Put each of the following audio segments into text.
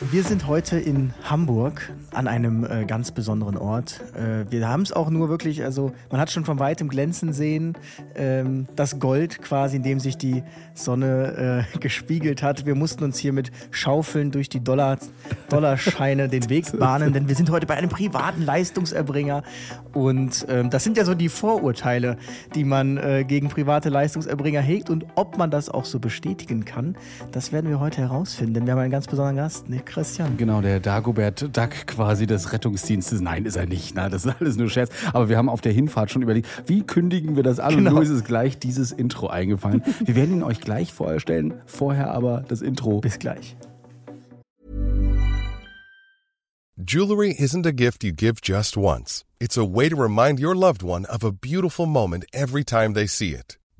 Wir sind heute in Hamburg an einem äh, ganz besonderen Ort. Äh, wir haben es auch nur wirklich, also man hat schon von weitem glänzen sehen, ähm, das Gold quasi, in dem sich die Sonne äh, gespiegelt hat. Wir mussten uns hier mit Schaufeln durch die Dollar, Dollarscheine den Weg bahnen, denn wir sind heute bei einem privaten Leistungserbringer. Und ähm, das sind ja so die Vorurteile, die man äh, gegen private Leistungserbringer hegt. Und ob man das auch so bestätigen kann, das werden wir heute herausfinden. Denn wir haben einen ganz besonderen Gast, ne, Christian. Genau, der Dagobert Duck quasi des Rettungsdienstes. Nein, ist er nicht. Na, das ist alles nur Scherz. Aber wir haben auf der Hinfahrt schon überlegt, wie kündigen wir das an? Genau. Und nur ist es gleich dieses Intro eingefallen. wir werden ihn euch gleich vorstellen. Vorher aber das Intro. Bis gleich. Jewelry isn't a gift you give just once. It's a way to remind your loved one of a beautiful moment every time they see it.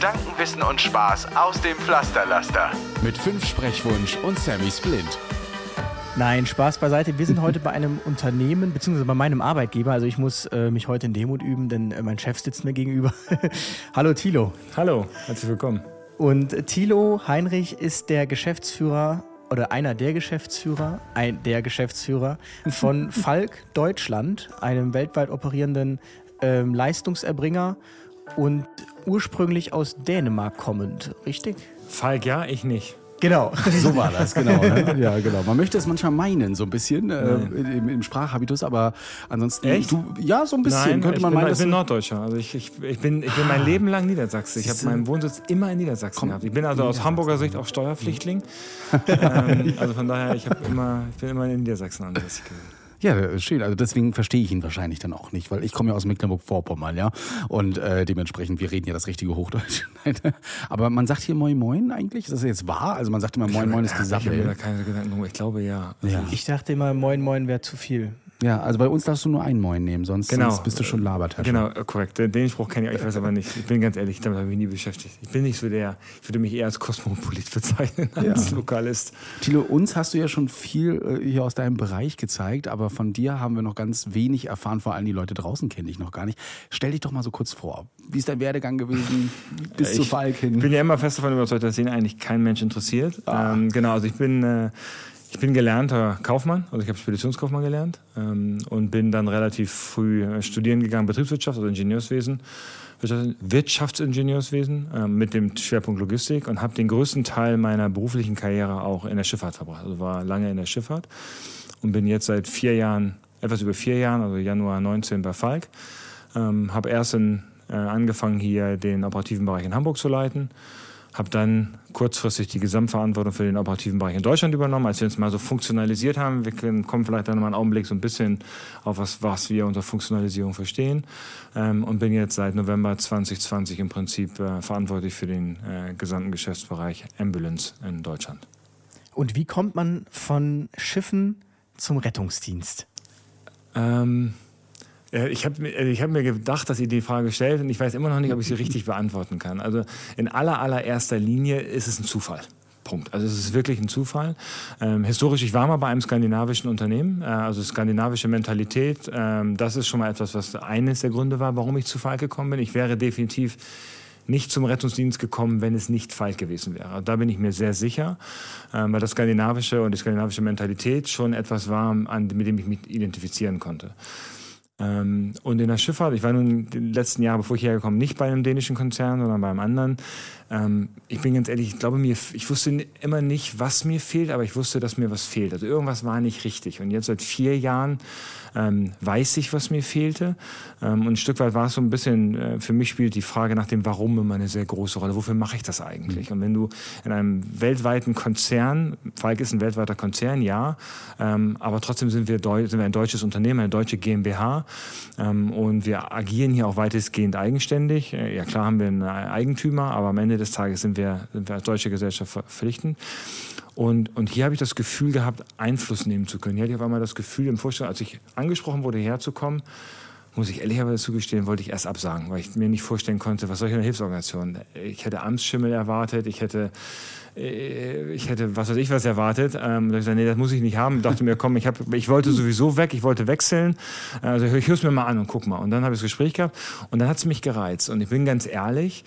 Gedanken, Wissen und Spaß aus dem Pflasterlaster. Mit fünf Sprechwunsch und Sammy Splint. Nein, Spaß beiseite. Wir sind heute bei einem Unternehmen, beziehungsweise bei meinem Arbeitgeber. Also ich muss äh, mich heute in Demut üben, denn äh, mein Chef sitzt mir gegenüber. Hallo Thilo. Hallo, herzlich willkommen. Und Thilo Heinrich ist der Geschäftsführer oder einer der Geschäftsführer, ein der Geschäftsführer von Falk Deutschland, einem weltweit operierenden ähm, Leistungserbringer und ursprünglich aus Dänemark kommend, richtig? Falk ja, ich nicht. Genau. So war das, genau. Ne? Ja, genau. Man möchte es manchmal meinen, so ein bisschen äh, im, im, Sprachhabitus, aber ansonsten. Echt? Du, ja, so ein bisschen Nein, könnte man ich meinen. Bin, ich bin Norddeutscher. Also ich, ich, ich, bin, ich bin mein Leben lang Niedersachse. Ich habe meinen Wohnsitz immer in Niedersachsen Komm, gehabt. Ich bin also aus Hamburger Sicht auch Steuerpflichtling. ähm, also von daher, ich, immer, ich bin immer in Niedersachsen ansässig gewesen. Ja, schön. Also deswegen verstehe ich ihn wahrscheinlich dann auch nicht, weil ich komme ja aus Mecklenburg-Vorpommern, ja. Und äh, dementsprechend, wir reden ja das richtige Hochdeutsch. Aber man sagt hier Moin Moin eigentlich? Ist das jetzt wahr? Also man sagt immer Moin Moin ist gesammelt. Ich habe mir da keine Gedanken Ich glaube ja. ja. Ich dachte immer, Moin Moin wäre zu viel. Ja, also bei uns darfst du nur einen Moin nehmen, sonst, genau. sonst bist du schon Labertasche. Genau, äh, korrekt. Den Spruch kenne ich, ich weiß aber nicht. Ich bin ganz ehrlich, damit habe ich mich nie beschäftigt. Ich bin nicht so der, ich würde mich eher als Kosmopolit bezeichnen, als ja. Lokalist. Tilo, uns hast du ja schon viel äh, hier aus deinem Bereich gezeigt, aber von dir haben wir noch ganz wenig erfahren, vor allem die Leute draußen kennen dich noch gar nicht. Stell dich doch mal so kurz vor. Wie ist dein Werdegang gewesen bis ich zu Falk hin? Ich bin ja immer fest davon überzeugt, dass den eigentlich kein Mensch interessiert. Ah. Ähm, genau, also ich bin... Äh, ich bin gelernter Kaufmann, also ich habe Speditionskaufmann gelernt ähm, und bin dann relativ früh äh, studieren gegangen, Betriebswirtschaft, also Ingenieurswesen, Wirtschaftsingenieurswesen äh, mit dem Schwerpunkt Logistik und habe den größten Teil meiner beruflichen Karriere auch in der Schifffahrt verbracht. Also war lange in der Schifffahrt und bin jetzt seit vier Jahren, etwas über vier Jahren, also Januar 19 bei Falk. Ähm, habe erst in, äh, angefangen hier den operativen Bereich in Hamburg zu leiten habe dann kurzfristig die Gesamtverantwortung für den operativen Bereich in Deutschland übernommen, als wir uns mal so funktionalisiert haben. Wir kommen vielleicht dann mal einen Augenblick so ein bisschen auf was, was wir unter Funktionalisierung verstehen. Ähm, und bin jetzt seit November 2020 im Prinzip äh, verantwortlich für den äh, gesamten Geschäftsbereich Ambulance in Deutschland. Und wie kommt man von Schiffen zum Rettungsdienst? Ähm, äh, ich habe äh, ich hab mir gedacht, dass ihr die Frage stellt und ich weiß immer noch nicht, ob ich sie richtig beantworten kann. Also in aller allererster Linie ist es ein Zufall. Punkt. Also es ist wirklich ein Zufall. Ähm, historisch, ich war mal bei einem skandinavischen Unternehmen, äh, also skandinavische Mentalität. Ähm, das ist schon mal etwas, was eines der Gründe war, warum ich zu Falk gekommen bin. Ich wäre definitiv nicht zum Rettungsdienst gekommen, wenn es nicht Falk gewesen wäre. Da bin ich mir sehr sicher, ähm, weil das skandinavische und die skandinavische Mentalität schon etwas war, an, mit dem ich mich identifizieren konnte. Ähm, und in der Schifffahrt, ich war nun die letzten Jahre, bevor ich hierher gekommen, nicht bei einem dänischen Konzern, sondern bei einem anderen. Ähm, ich bin ganz ehrlich, ich glaube mir, ich wusste immer nicht, was mir fehlt, aber ich wusste, dass mir was fehlt. Also irgendwas war nicht richtig. Und jetzt seit vier Jahren ähm, weiß ich, was mir fehlte. Ähm, und ein Stück weit war es so ein bisschen, äh, für mich spielt die Frage nach dem Warum immer eine sehr große Rolle. Wofür mache ich das eigentlich? Mhm. Und wenn du in einem weltweiten Konzern, Falk ist ein weltweiter Konzern, ja, ähm, aber trotzdem sind wir, sind wir ein deutsches Unternehmen, eine deutsche GmbH ähm, und wir agieren hier auch weitestgehend eigenständig. Äh, ja klar haben wir einen Eigentümer, aber am Ende des Tages sind wir, sind wir als deutsche Gesellschaft verpflichtend. Und, und hier habe ich das Gefühl gehabt, Einfluss nehmen zu können. Hier hatte ich auf einmal das Gefühl im Vorstand, als ich angesprochen wurde, herzukommen, muss ich ehrlicherweise zugestehen, wollte ich erst absagen, weil ich mir nicht vorstellen konnte, was soll ich in einer Hilfsorganisation? Ich hätte Amtsschimmel erwartet, ich hätte, äh, ich hätte was weiß ich was erwartet. Ähm, da ich gesagt, nee, das muss ich nicht haben. Ich dachte mir, komm, ich, hab, ich wollte sowieso weg, ich wollte wechseln. Also ich höre es mir mal an und guck mal. Und dann habe ich das Gespräch gehabt und dann hat es mich gereizt. Und ich bin ganz ehrlich,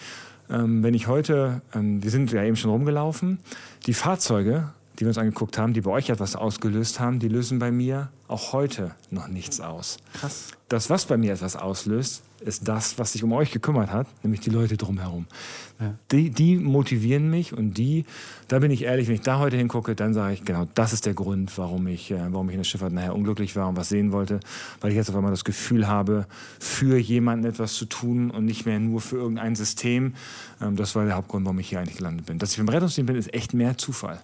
wenn ich heute, ähm, wir sind ja eben schon rumgelaufen, die Fahrzeuge, die wir uns angeguckt haben, die bei euch etwas ausgelöst haben, die lösen bei mir auch heute noch nichts aus. Krass. Das, was bei mir etwas auslöst, ist das, was sich um euch gekümmert hat, nämlich die Leute drumherum. Ja. Die, die motivieren mich und die, da bin ich ehrlich, wenn ich da heute hingucke, dann sage ich, genau, das ist der Grund, warum ich, äh, warum ich in der Schifffahrt nachher unglücklich war und was sehen wollte, weil ich jetzt auf einmal das Gefühl habe, für jemanden etwas zu tun und nicht mehr nur für irgendein System. Ähm, das war der Hauptgrund, warum ich hier eigentlich gelandet bin. Dass ich beim Rettungsdienst bin, ist echt mehr Zufall.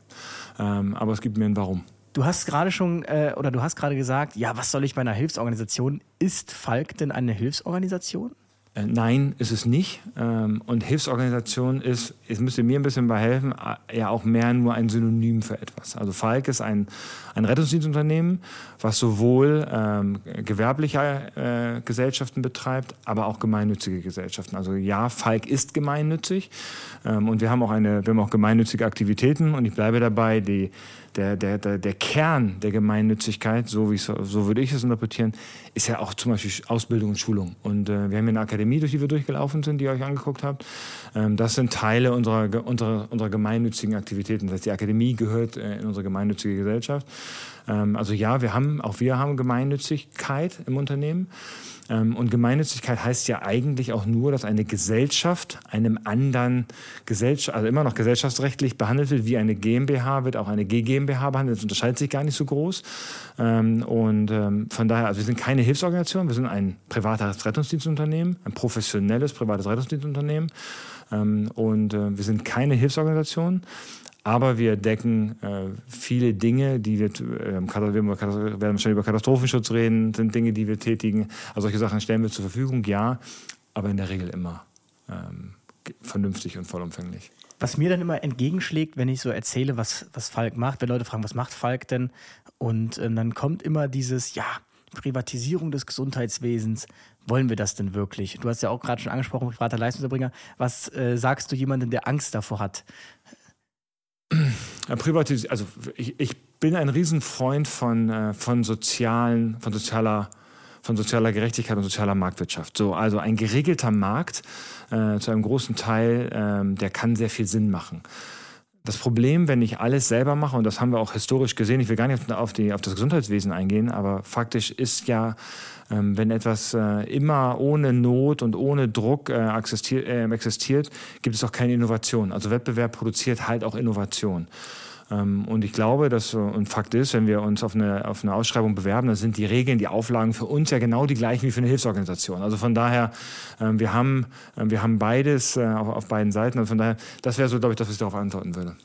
Ähm, aber es gibt mir ein Warum. Du hast gerade schon äh, oder du hast gerade gesagt, ja, was soll ich bei einer Hilfsorganisation? Ist Falk denn eine Hilfsorganisation? Äh, nein, ist es nicht. Ähm, und Hilfsorganisation ist, es müsste mir ein bisschen bei helfen, äh, ja auch mehr nur ein Synonym für etwas. Also Falk ist ein, ein Rettungsdienstunternehmen, was sowohl ähm, gewerbliche äh, Gesellschaften betreibt, aber auch gemeinnützige Gesellschaften. Also ja, Falk ist gemeinnützig ähm, und wir haben auch eine, wir haben auch gemeinnützige Aktivitäten und ich bleibe dabei, die der, der, der, der Kern der Gemeinnützigkeit, so, wie so würde ich es interpretieren, ist ja auch zum Beispiel Ausbildung und Schulung. Und äh, wir haben hier eine Akademie, durch die wir durchgelaufen sind, die ihr euch angeguckt habt. Ähm, das sind Teile unserer, unserer, unserer gemeinnützigen Aktivitäten. Das heißt, die Akademie gehört äh, in unsere gemeinnützige Gesellschaft. Ähm, also ja, wir haben, auch wir haben Gemeinnützigkeit im Unternehmen. Ähm, und Gemeinnützigkeit heißt ja eigentlich auch nur, dass eine Gesellschaft einem anderen Gesellschaft, also immer noch gesellschaftsrechtlich behandelt wird, wie eine GmbH wird auch eine GmbH behandelt. Das unterscheidet sich gar nicht so groß. Ähm, und ähm, von daher, also wir sind keine Hilfsorganisation, wir sind ein privates Rettungsdienstunternehmen, ein professionelles privates Rettungsdienstunternehmen. Und äh, wir sind keine Hilfsorganisation, aber wir decken äh, viele Dinge, die wir, äh, wir werden wahrscheinlich über Katastrophenschutz reden, sind Dinge, die wir tätigen. Also solche Sachen stellen wir zur Verfügung, ja, aber in der Regel immer ähm, vernünftig und vollumfänglich. Was mir dann immer entgegenschlägt, wenn ich so erzähle, was, was Falk macht, wenn Leute fragen, was macht Falk denn? Und äh, dann kommt immer dieses, ja, Privatisierung des Gesundheitswesens, wollen wir das denn wirklich? Du hast ja auch gerade schon angesprochen, privater Leistungserbringer. Was äh, sagst du jemandem, der Angst davor hat? Privatis also ich, ich, bin ein Riesenfreund von, äh, von sozialen, von sozialer von sozialer Gerechtigkeit und sozialer Marktwirtschaft. So, also ein geregelter Markt äh, zu einem großen Teil, äh, der kann sehr viel Sinn machen. Das Problem, wenn ich alles selber mache, und das haben wir auch historisch gesehen, ich will gar nicht auf, die, auf das Gesundheitswesen eingehen, aber faktisch ist ja, ähm, wenn etwas äh, immer ohne Not und ohne Druck äh, existiert, äh, existiert, gibt es auch keine Innovation. Also Wettbewerb produziert halt auch Innovation. Ähm, und ich glaube, dass, und Fakt ist, wenn wir uns auf eine, auf eine Ausschreibung bewerben, dann sind die Regeln, die Auflagen für uns ja genau die gleichen wie für eine Hilfsorganisation. Also von daher, ähm, wir haben, ähm, wir haben beides äh, auf, auf beiden Seiten. Und von daher, das wäre so, glaube ich, das, was ich darauf antworten würde.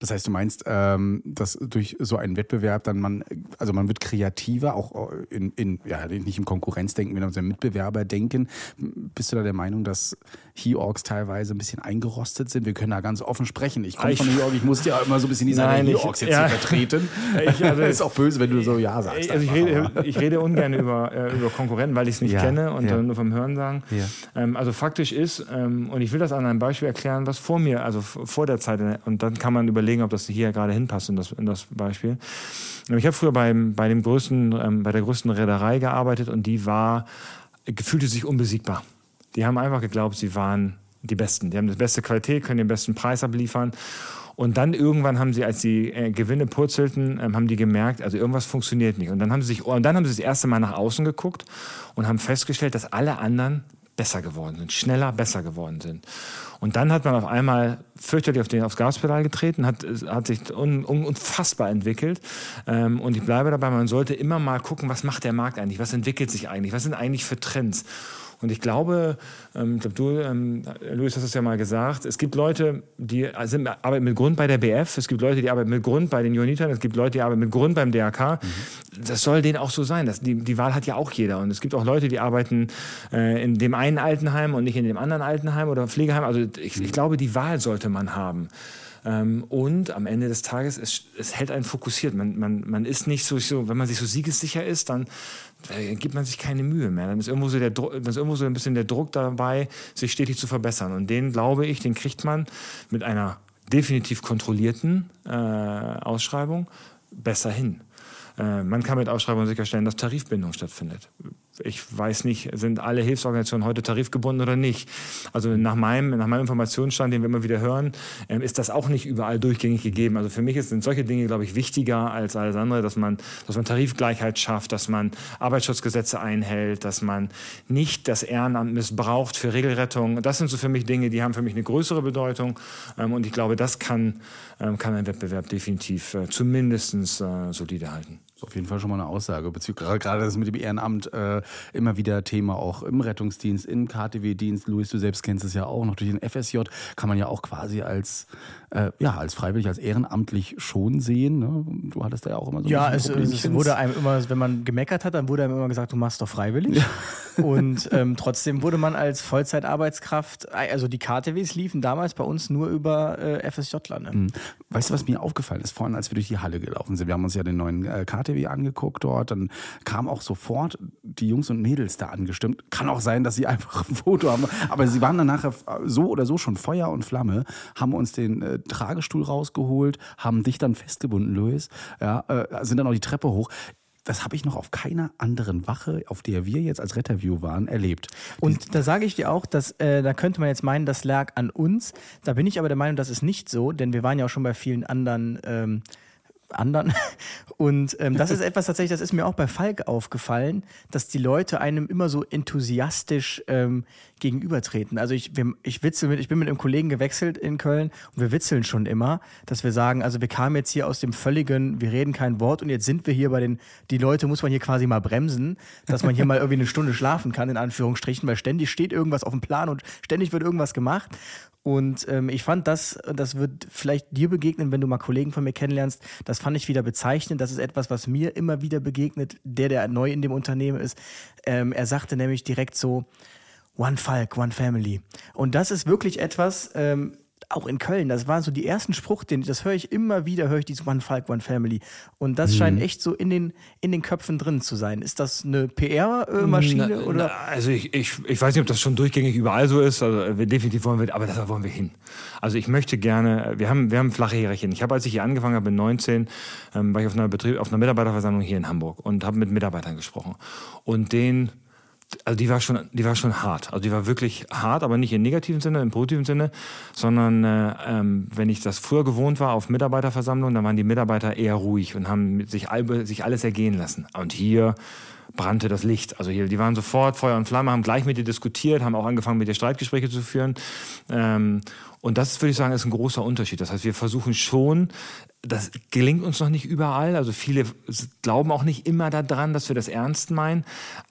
Das heißt, du meinst, ähm, dass durch so einen Wettbewerb dann man, also man wird kreativer, auch in, in ja, nicht im Konkurrenzdenken, sondern im Mitbewerber denken. Bist du da der Meinung, dass He-Orgs teilweise ein bisschen eingerostet sind? Wir können da ganz offen sprechen. Ich komme von He-Org, ich muss ja immer so ein bisschen die Seite He-Orgs jetzt ja. hier vertreten. Ich, also, ist auch böse, wenn du so Ja sagst. Also ich, rede, ich rede ungern über, äh, über Konkurrenten, weil ich es nicht ja, kenne und ja. nur vom Hören sagen. Ähm, also faktisch ist, ähm, und ich will das an einem Beispiel erklären, was vor mir, also vor der Zeit, und dann kann man überlegen, überlegen, ob das hier gerade hinpasst in das, in das Beispiel. Ich habe früher beim, bei, dem größten, ähm, bei der größten Reederei gearbeitet und die war, fühlte sich unbesiegbar. Die haben einfach geglaubt, sie waren die Besten. Die haben die beste Qualität, können den besten Preis abliefern. Und dann irgendwann haben sie, als die äh, Gewinne purzelten, ähm, haben die gemerkt, also irgendwas funktioniert nicht. Und dann haben sie sich, und dann haben sie das erste Mal nach außen geguckt und haben festgestellt, dass alle anderen besser geworden sind, schneller besser geworden sind. Und dann hat man auf einmal fürchterlich auf den, aufs Gaspedal getreten, hat, hat sich un, un, unfassbar entwickelt. Ähm, und ich bleibe dabei, man sollte immer mal gucken, was macht der Markt eigentlich, was entwickelt sich eigentlich, was sind eigentlich für Trends. Und ich glaube, ähm, ich glaube, du, ähm, Luis, hast es ja mal gesagt, es gibt Leute, die sind, arbeiten mit Grund bei der BF, es gibt Leute, die arbeiten mit Grund bei den Johannitern, es gibt Leute, die arbeiten mit Grund beim DRK. Mhm. Das soll denen auch so sein. Das, die, die Wahl hat ja auch jeder. Und es gibt auch Leute, die arbeiten äh, in dem einen Altenheim und nicht in dem anderen Altenheim oder Pflegeheim. Also ich, ich glaube, die Wahl sollte man haben. Ähm, und am Ende des Tages, es, es hält einen fokussiert. Man, man, man ist nicht so, so, wenn man sich so siegessicher ist, dann äh, gibt man sich keine Mühe mehr. Dann ist irgendwo so, der, dann ist irgendwo so ein bisschen der Druck dabei, sich stetig zu verbessern. Und den, glaube ich, den kriegt man mit einer definitiv kontrollierten äh, Ausschreibung besser hin. Äh, man kann mit Ausschreibungen sicherstellen, dass Tarifbindung stattfindet ich weiß nicht, sind alle Hilfsorganisationen heute tarifgebunden oder nicht. Also nach meinem, nach meinem Informationsstand, den wir immer wieder hören, ähm, ist das auch nicht überall durchgängig gegeben. Also für mich sind solche Dinge, glaube ich, wichtiger als alles andere, dass man, dass man Tarifgleichheit schafft, dass man Arbeitsschutzgesetze einhält, dass man nicht das Ehrenamt missbraucht für Regelrettung. Das sind so für mich Dinge, die haben für mich eine größere Bedeutung. Ähm, und ich glaube, das kann, ähm, kann ein Wettbewerb definitiv äh, zumindest äh, solide halten auf jeden Fall schon mal eine Aussage. Bezüglich gerade das mit dem Ehrenamt äh, immer wieder Thema auch im Rettungsdienst, im KTW-Dienst. Luis, du selbst kennst es ja auch noch durch den FSJ kann man ja auch quasi als äh, ja als freiwillig, als ehrenamtlich schon sehen. Ne? Du hattest da ja auch immer so. Ja, es, es wurde einem immer, wenn man gemeckert hat, dann wurde einem immer gesagt, du machst doch freiwillig. Ja. Und ähm, trotzdem wurde man als Vollzeitarbeitskraft, also die KTWs liefen damals bei uns nur über äh, FSJ-Lande. Mhm. Weißt du, was mir aufgefallen ist vorhin, als wir durch die Halle gelaufen sind? Wir haben uns ja den neuen äh, KTW angeguckt dort, dann kam auch sofort die Jungs und Mädels da angestimmt. Kann auch sein, dass sie einfach ein Foto haben, aber sie waren dann nachher so oder so schon Feuer und Flamme, haben uns den äh, Tragestuhl rausgeholt, haben dich dann festgebunden, Luis, ja, äh, sind dann auch die Treppe hoch das habe ich noch auf keiner anderen Wache, auf der wir jetzt als Retterview waren, erlebt. Und da sage ich dir auch, dass äh, da könnte man jetzt meinen, das lag an uns. Da bin ich aber der Meinung, das ist nicht so, denn wir waren ja auch schon bei vielen anderen ähm, anderen. Und ähm, das ist etwas tatsächlich, das ist mir auch bei Falk aufgefallen, dass die Leute einem immer so enthusiastisch ähm, gegenübertreten. Also ich, wir, ich witzel mit, ich bin mit einem Kollegen gewechselt in Köln und wir witzeln schon immer, dass wir sagen, also wir kamen jetzt hier aus dem völligen, wir reden kein Wort und jetzt sind wir hier bei den, die Leute muss man hier quasi mal bremsen, dass man hier mal irgendwie eine Stunde schlafen kann, in Anführungsstrichen, weil ständig steht irgendwas auf dem Plan und ständig wird irgendwas gemacht. Und ähm, ich fand das, das wird vielleicht dir begegnen, wenn du mal Kollegen von mir kennenlernst, das fand ich wieder bezeichnend. Das ist etwas, was mir immer wieder begegnet, der, der neu in dem Unternehmen ist. Ähm, er sagte nämlich direkt so, One Falk, One Family. Und das ist wirklich etwas, ähm, auch in Köln, das waren so die ersten Spruch, den, das höre ich immer wieder, höre ich dieses One Falk, One Family. Und das mhm. scheint echt so in den, in den Köpfen drin zu sein. Ist das eine PR-Maschine? oder? also ich, ich, ich weiß nicht, ob das schon durchgängig überall so ist. Also wir definitiv wollen wir, aber da wollen wir hin. Also ich möchte gerne, wir haben, wir haben flache Hierarchien. Ich habe, als ich hier angefangen habe, in 19, ähm, war ich auf einer, Betrieb, auf einer Mitarbeiterversammlung hier in Hamburg und habe mit Mitarbeitern gesprochen. Und den also die war schon, die war schon hart. Also die war wirklich hart, aber nicht im negativen Sinne, im positiven Sinne, sondern äh, ähm, wenn ich das früher gewohnt war auf Mitarbeiterversammlungen, dann waren die Mitarbeiter eher ruhig und haben sich, sich alles ergehen lassen. Und hier brannte das Licht. Also hier, die waren sofort Feuer und Flamme, haben gleich mit dir diskutiert, haben auch angefangen, mit dir Streitgespräche zu führen. Ähm, und das würde ich sagen, ist ein großer Unterschied. Das heißt, wir versuchen schon, das gelingt uns noch nicht überall. Also viele glauben auch nicht immer daran, dass wir das ernst meinen.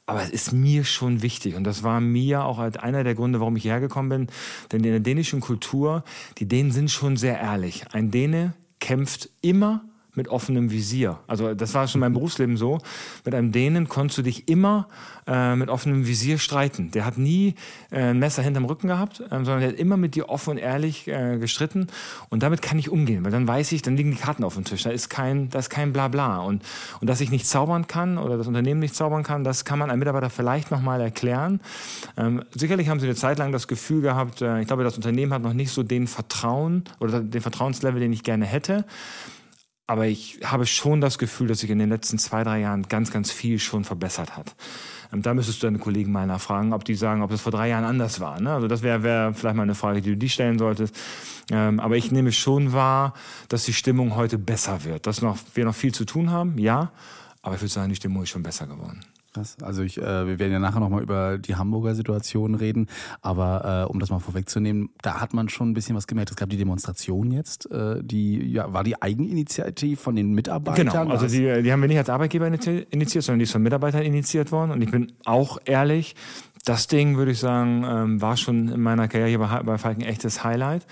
Aber es ist mir schon wichtig. Und das war mir auch einer der Gründe, warum ich hierher gekommen bin. Denn in der dänischen Kultur, die Dänen sind schon sehr ehrlich. Ein Däne kämpft immer mit offenem Visier. Also das war schon mein Berufsleben so. Mit einem Dänen konntest du dich immer äh, mit offenem Visier streiten. Der hat nie äh, ein Messer hinterm Rücken gehabt, äh, sondern der hat immer mit dir offen und ehrlich äh, gestritten. Und damit kann ich umgehen, weil dann weiß ich, dann liegen die Karten auf dem Tisch. Da ist kein, da ist kein Blabla. Und, und dass ich nicht zaubern kann oder das Unternehmen nicht zaubern kann, das kann man einem Mitarbeiter vielleicht nochmal erklären. Ähm, sicherlich haben sie eine Zeit lang das Gefühl gehabt, äh, ich glaube, das Unternehmen hat noch nicht so den Vertrauen oder den Vertrauenslevel, den ich gerne hätte. Aber ich habe schon das Gefühl, dass sich in den letzten zwei, drei Jahren ganz, ganz viel schon verbessert hat. Ähm, da müsstest du deine Kollegen mal nachfragen, ob die sagen, ob das vor drei Jahren anders war. Ne? Also das wäre wär vielleicht mal eine Frage, die du die stellen solltest. Ähm, aber ich nehme schon wahr, dass die Stimmung heute besser wird. Dass noch, wir noch viel zu tun haben, ja. Aber ich würde sagen, die Stimmung ist schon besser geworden. Krass. Also ich, äh, wir werden ja nachher nochmal über die Hamburger Situation reden, aber äh, um das mal vorwegzunehmen, da hat man schon ein bisschen was gemerkt. Es gab die Demonstration jetzt, äh, die ja, war die Eigeninitiative von den Mitarbeitern. Genau, also die, die haben wir nicht als Arbeitgeber initiiert, sondern die ist von Mitarbeitern initiiert worden. Und ich bin auch ehrlich, das Ding, würde ich sagen, ähm, war schon in meiner Karriere bei, bei Falken echtes Highlight.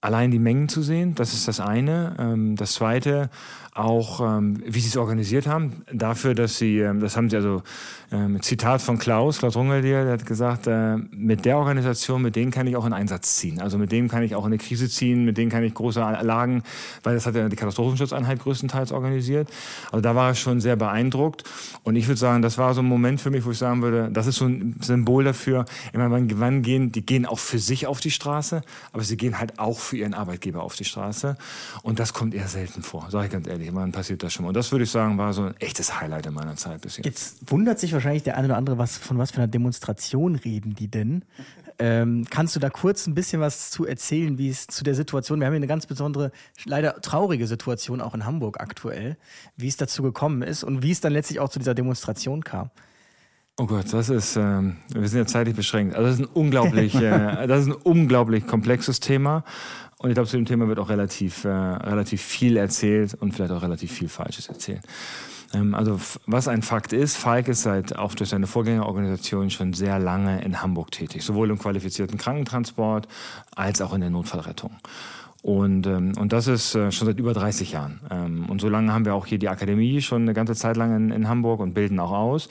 Allein die Mengen zu sehen, das ist das eine. Ähm, das zweite, auch ähm, wie sie es organisiert haben, dafür, dass sie, ähm, das haben sie also, Zitat von Klaus, Klaus Rungeldier, der hat gesagt, äh, mit der Organisation, mit denen kann ich auch in Einsatz ziehen. Also mit denen kann ich auch in eine Krise ziehen, mit denen kann ich große Lagen, weil das hat ja die Katastrophenschutzeinheit größtenteils organisiert. Also da war ich schon sehr beeindruckt. Und ich würde sagen, das war so ein Moment für mich, wo ich sagen würde, das ist so ein Symbol dafür, immer wann, wann gehen, die gehen auch für sich auf die Straße, aber sie gehen halt auch für ihren Arbeitgeber auf die Straße. Und das kommt eher selten vor, sage ich ganz ehrlich. Wann passiert das schon mal? Und das würde ich sagen, war so ein echtes Highlight in meiner Zeit bisher. Jetzt wundert sich wahrscheinlich der eine oder andere, was, von was für einer Demonstration reden die denn? Ähm, kannst du da kurz ein bisschen was zu erzählen, wie es zu der Situation, wir haben hier eine ganz besondere, leider traurige Situation auch in Hamburg aktuell, wie es dazu gekommen ist und wie es dann letztlich auch zu dieser Demonstration kam? Oh Gott, das ist, ähm, wir sind ja zeitlich beschränkt. Also das ist ein unglaublich, äh, das ist ein unglaublich komplexes Thema. Und ich glaube, zu dem Thema wird auch relativ, äh, relativ viel erzählt und vielleicht auch relativ viel Falsches erzählt. Ähm, also was ein Fakt ist, Falk ist seit auch durch seine Vorgängerorganisation schon sehr lange in Hamburg tätig, sowohl im qualifizierten Krankentransport als auch in der Notfallrettung. Und, ähm, und das ist äh, schon seit über 30 Jahren. Ähm, und so lange haben wir auch hier die Akademie schon eine ganze Zeit lang in, in Hamburg und bilden auch aus.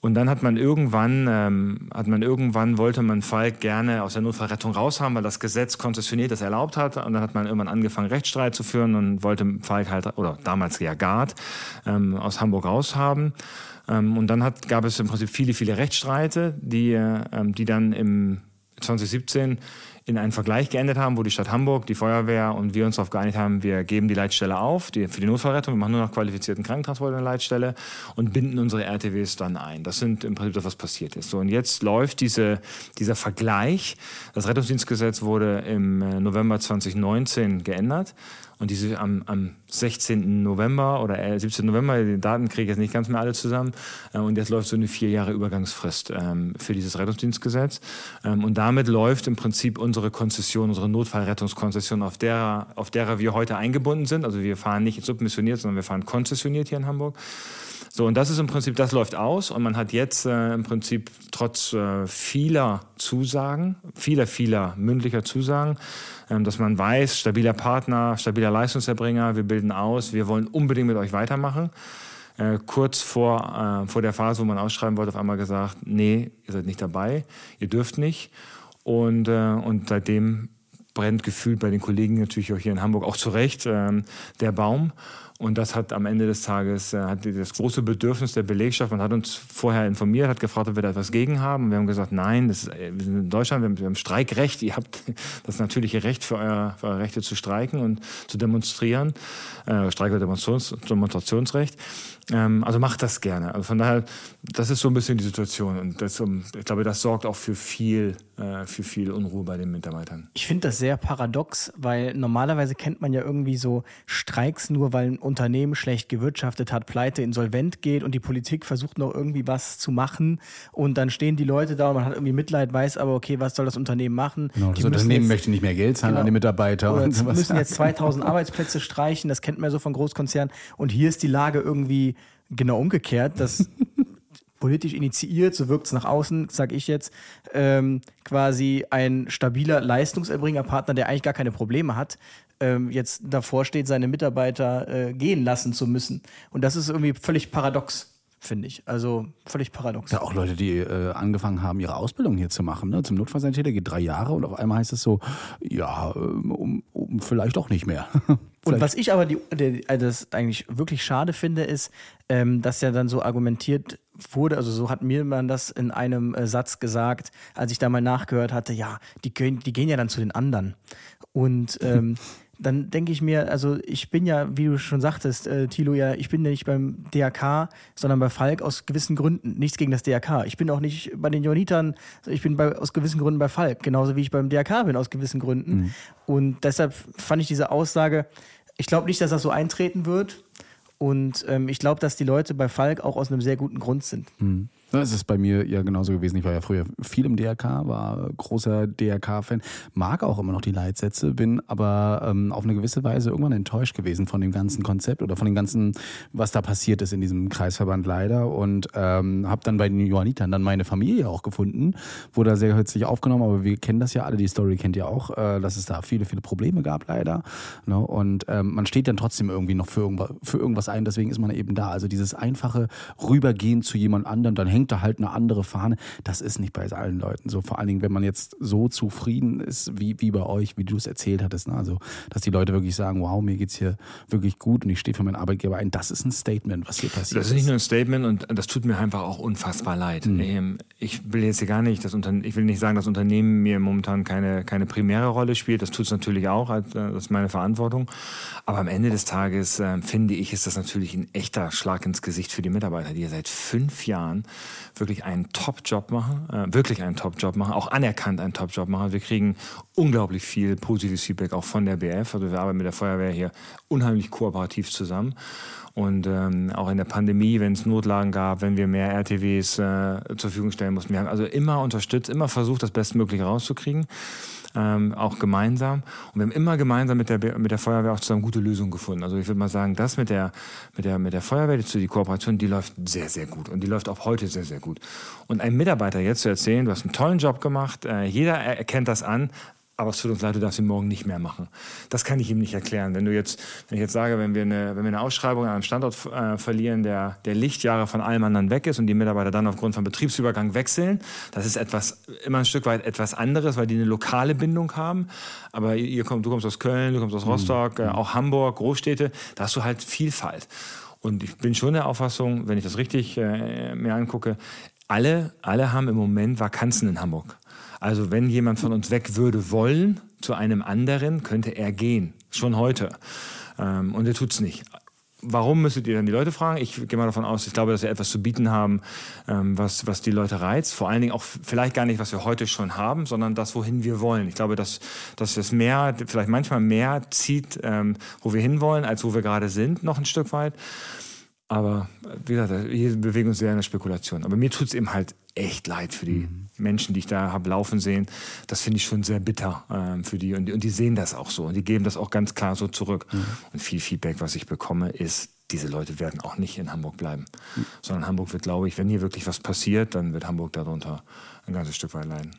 Und dann hat man irgendwann, ähm, hat man irgendwann wollte man Falk gerne aus der Notfallrettung raushaben, weil das Gesetz konzessioniert das erlaubt hat. Und dann hat man irgendwann angefangen, Rechtsstreit zu führen und wollte Falk halt, oder damals ja Gard, ähm, aus Hamburg raushaben. Ähm, und dann hat, gab es im Prinzip viele, viele Rechtsstreite, die, äh, die dann im 2017 in einen Vergleich geendet haben, wo die Stadt Hamburg, die Feuerwehr und wir uns darauf geeinigt haben, wir geben die Leitstelle auf die, für die Notfallrettung, wir machen nur noch qualifizierten Krankentransport in der Leitstelle und binden unsere RTWs dann ein. Das sind im Prinzip das, was passiert ist. So, und jetzt läuft diese, dieser Vergleich. Das Rettungsdienstgesetz wurde im äh, November 2019 geändert und diese am, am 16. November oder 17. November, die Daten kriege ich jetzt nicht ganz mehr alle zusammen. Äh, und jetzt läuft so eine vier Jahre Übergangsfrist ähm, für dieses Rettungsdienstgesetz. Ähm, und damit läuft im Prinzip unsere Konzession, unsere Notfallrettungskonzession, auf der, auf derer wir heute eingebunden sind. Also wir fahren nicht submissioniert, sondern wir fahren konzessioniert hier in Hamburg. So, und das ist im Prinzip, das läuft aus und man hat jetzt äh, im Prinzip trotz äh, vieler Zusagen, vieler, vieler mündlicher Zusagen, dass man weiß, stabiler Partner, stabiler Leistungserbringer, wir bilden aus, wir wollen unbedingt mit euch weitermachen. Äh, kurz vor, äh, vor der Phase, wo man ausschreiben wollte, auf einmal gesagt, nee, ihr seid nicht dabei, ihr dürft nicht. Und, äh, und seitdem brennt gefühlt bei den Kollegen natürlich auch hier in Hamburg auch zurecht ähm, der Baum. Und das hat am Ende des Tages äh, hat das große Bedürfnis der Belegschaft. Man hat uns vorher informiert, hat gefragt, ob wir da etwas gegen haben. Wir haben gesagt, nein, ist, äh, wir sind in Deutschland, wir haben, wir haben, Streikrecht. Ihr habt das natürliche Recht für, euer, für eure Rechte zu streiken und zu demonstrieren. Äh, Streik- oder Demonstrations Demonstrationsrecht. Ähm, also macht das gerne. Also von daher, das ist so ein bisschen die Situation. Und das, ich glaube, das sorgt auch für viel, äh, für viel Unruhe bei den Mitarbeitern. Ich finde das sehr paradox, weil normalerweise kennt man ja irgendwie so Streiks nur, weil ein Unternehmen schlecht gewirtschaftet hat, pleite, insolvent geht und die Politik versucht noch irgendwie was zu machen. Und dann stehen die Leute da und man hat irgendwie Mitleid, weiß aber, okay, was soll das Unternehmen machen? Genau, das Unternehmen jetzt, möchte nicht mehr Geld zahlen genau, an die Mitarbeiter. Oder und sowas. müssen jetzt 2000 Arbeitsplätze streichen, das kennt man ja so von Großkonzernen. Und hier ist die Lage irgendwie genau umgekehrt, dass politisch initiiert, so wirkt es nach außen, sage ich jetzt, ähm, quasi ein stabiler Leistungserbringerpartner, der eigentlich gar keine Probleme hat, ähm, jetzt davor steht, seine Mitarbeiter äh, gehen lassen zu müssen. Und das ist irgendwie völlig paradox finde ich. Also völlig paradox. Ja, auch Leute, die äh, angefangen haben, ihre Ausbildung hier zu machen. Ne? Zum Notfallsanitäter geht drei Jahre und auf einmal heißt es so, ja, ähm, um, um, vielleicht auch nicht mehr. und was ich aber die, die, also das eigentlich wirklich schade finde, ist, ähm, dass ja dann so argumentiert wurde, also so hat mir man das in einem äh, Satz gesagt, als ich da mal nachgehört hatte, ja, die, die gehen ja dann zu den anderen. Und ähm, dann denke ich mir, also ich bin ja, wie du schon sagtest, äh, Thilo, ja, ich bin ja nicht beim DRK, sondern bei Falk aus gewissen Gründen. Nichts gegen das DRK. Ich bin auch nicht bei den Johannitern, ich bin bei, aus gewissen Gründen bei Falk, genauso wie ich beim DRK bin, aus gewissen Gründen. Mhm. Und deshalb fand ich diese Aussage, ich glaube nicht, dass das so eintreten wird. Und ähm, ich glaube, dass die Leute bei Falk auch aus einem sehr guten Grund sind. Mhm. Das ist bei mir ja genauso gewesen. Ich war ja früher viel im DRK, war großer DRK-Fan, mag auch immer noch die Leitsätze, bin aber ähm, auf eine gewisse Weise irgendwann enttäuscht gewesen von dem ganzen Konzept oder von dem ganzen, was da passiert ist in diesem Kreisverband leider und ähm, habe dann bei den Johannitern dann meine Familie auch gefunden, wurde da sehr herzlich aufgenommen, aber wir kennen das ja alle, die Story kennt ihr auch, äh, dass es da viele, viele Probleme gab leider ne? und ähm, man steht dann trotzdem irgendwie noch für irgendwas, für irgendwas ein, deswegen ist man eben da. Also dieses einfache Rübergehen zu jemand anderem, dann hängt da halt eine andere Fahne. Das ist nicht bei allen Leuten so. Vor allen Dingen, wenn man jetzt so zufrieden ist, wie, wie bei euch, wie du es erzählt hattest. Ne? Also, dass die Leute wirklich sagen, wow, mir geht es hier wirklich gut und ich stehe für meinen Arbeitgeber ein. Das ist ein Statement, was hier passiert. Das ist nicht nur ein Statement und das tut mir einfach auch unfassbar leid. Mhm. Ich will jetzt hier gar nicht, das Unterne ich will nicht sagen, dass Unternehmen mir momentan keine, keine primäre Rolle spielt. Das tut es natürlich auch, äh, das ist meine Verantwortung. Aber am Ende des Tages äh, finde ich, ist das natürlich ein echter Schlag ins Gesicht für die Mitarbeiter, die ja seit fünf Jahren wirklich einen Top-Job machen, äh, wirklich einen Top-Job machen, auch anerkannt einen Top-Job machen. Wir kriegen unglaublich viel positives Feedback auch von der BF. Also wir arbeiten mit der Feuerwehr hier unheimlich kooperativ zusammen. Und ähm, auch in der Pandemie, wenn es Notlagen gab, wenn wir mehr RTWs äh, zur Verfügung stellen mussten. Wir haben also immer unterstützt, immer versucht, das Bestmögliche rauszukriegen ähm, auch gemeinsam. Und wir haben immer gemeinsam mit der, mit der Feuerwehr auch zusammen gute Lösungen gefunden. Also ich würde mal sagen, das mit der, mit der, mit der Feuerwehr, die, die Kooperation, die läuft sehr, sehr gut. Und die läuft auch heute sehr, sehr gut. Und einem Mitarbeiter jetzt zu erzählen, du hast einen tollen Job gemacht, äh, jeder erkennt das an, aber es tut uns leid, du darfst ihn morgen nicht mehr machen. Das kann ich ihm nicht erklären. Wenn du jetzt, wenn ich jetzt sage, wenn wir eine, wenn wir eine Ausschreibung an einem Standort äh, verlieren, der, der Lichtjahre von allem anderen weg ist und die Mitarbeiter dann aufgrund von Betriebsübergang wechseln, das ist etwas, immer ein Stück weit etwas anderes, weil die eine lokale Bindung haben. Aber ihr kommt, du kommst aus Köln, du kommst aus Rostock, mhm. äh, auch Hamburg, Großstädte, da hast du halt Vielfalt. Und ich bin schon der Auffassung, wenn ich das richtig äh, mir angucke, alle, alle haben im Moment Vakanzen in Hamburg. Also wenn jemand von uns weg würde wollen zu einem anderen, könnte er gehen. Schon heute. Ähm, und er tut es nicht. Warum müsstet ihr dann die Leute fragen? Ich gehe mal davon aus, ich glaube, dass wir etwas zu bieten haben, ähm, was, was die Leute reizt. Vor allen Dingen auch vielleicht gar nicht, was wir heute schon haben, sondern das, wohin wir wollen. Ich glaube, dass, dass es mehr, vielleicht manchmal mehr zieht, ähm, wo wir hinwollen, als wo wir gerade sind, noch ein Stück weit. Aber wie gesagt, hier bewegen wir uns sehr in der Spekulation. Aber mir tut es eben halt echt leid für die mhm. Menschen, die ich da habe laufen sehen. Das finde ich schon sehr bitter äh, für die. Und, die. und die sehen das auch so. Und die geben das auch ganz klar so zurück. Mhm. Und viel Feedback, was ich bekomme, ist, diese Leute werden auch nicht in Hamburg bleiben. Mhm. Sondern Hamburg wird, glaube ich, wenn hier wirklich was passiert, dann wird Hamburg darunter ein ganzes Stück weit leiden.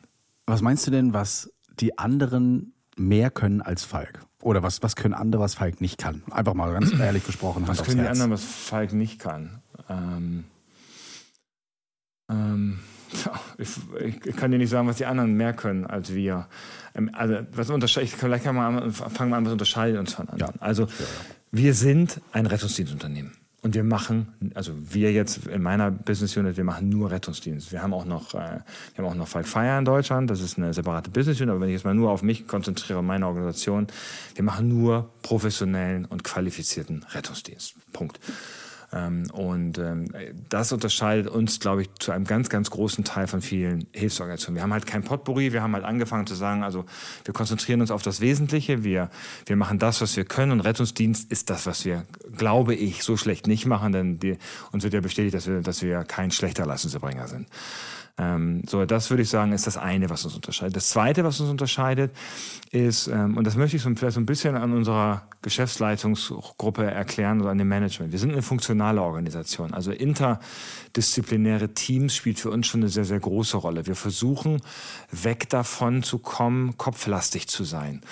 Was meinst du denn, was die anderen mehr können als Falk? Oder was, was können andere, was Falk nicht kann? Einfach mal ganz ehrlich gesprochen. Was können die anderen, was Falk nicht kann? Ähm, ähm, ich, ich, kann dir nicht sagen, was die anderen mehr können als wir. Ähm, also, was unterscheidet, vielleicht kann man an, fangen wir an, was unterscheidet uns von anderen. Ja. Also, wir sind ein Rettungsdienstunternehmen. Und wir machen, also wir jetzt in meiner Business Unit, wir machen nur Rettungsdienst. Wir haben auch noch, äh, wir haben auch noch Fight Fire in Deutschland. Das ist eine separate Business Unit. Aber wenn ich jetzt mal nur auf mich konzentriere, meine Organisation, wir machen nur professionellen und qualifizierten Rettungsdienst. Punkt. Ähm, und ähm, das unterscheidet uns, glaube ich, zu einem ganz, ganz großen Teil von vielen Hilfsorganisationen. Wir haben halt kein Potpourri, wir haben halt angefangen zu sagen, also wir konzentrieren uns auf das Wesentliche, wir, wir machen das, was wir können und Rettungsdienst ist das, was wir, glaube ich, so schlecht nicht machen, denn die, uns wird ja bestätigt, dass wir, dass wir kein schlechter Leistungserbringer sind. Ähm, so, das würde ich sagen, ist das eine, was uns unterscheidet. Das zweite, was uns unterscheidet, ist, ähm, und das möchte ich so, vielleicht so ein bisschen an unserer Geschäftsleitungsgruppe erklären oder an dem Management. Wir sind eine funktionale Organisation. Also interdisziplinäre Teams spielt für uns schon eine sehr, sehr große Rolle. Wir versuchen, weg davon zu kommen, kopflastig zu sein.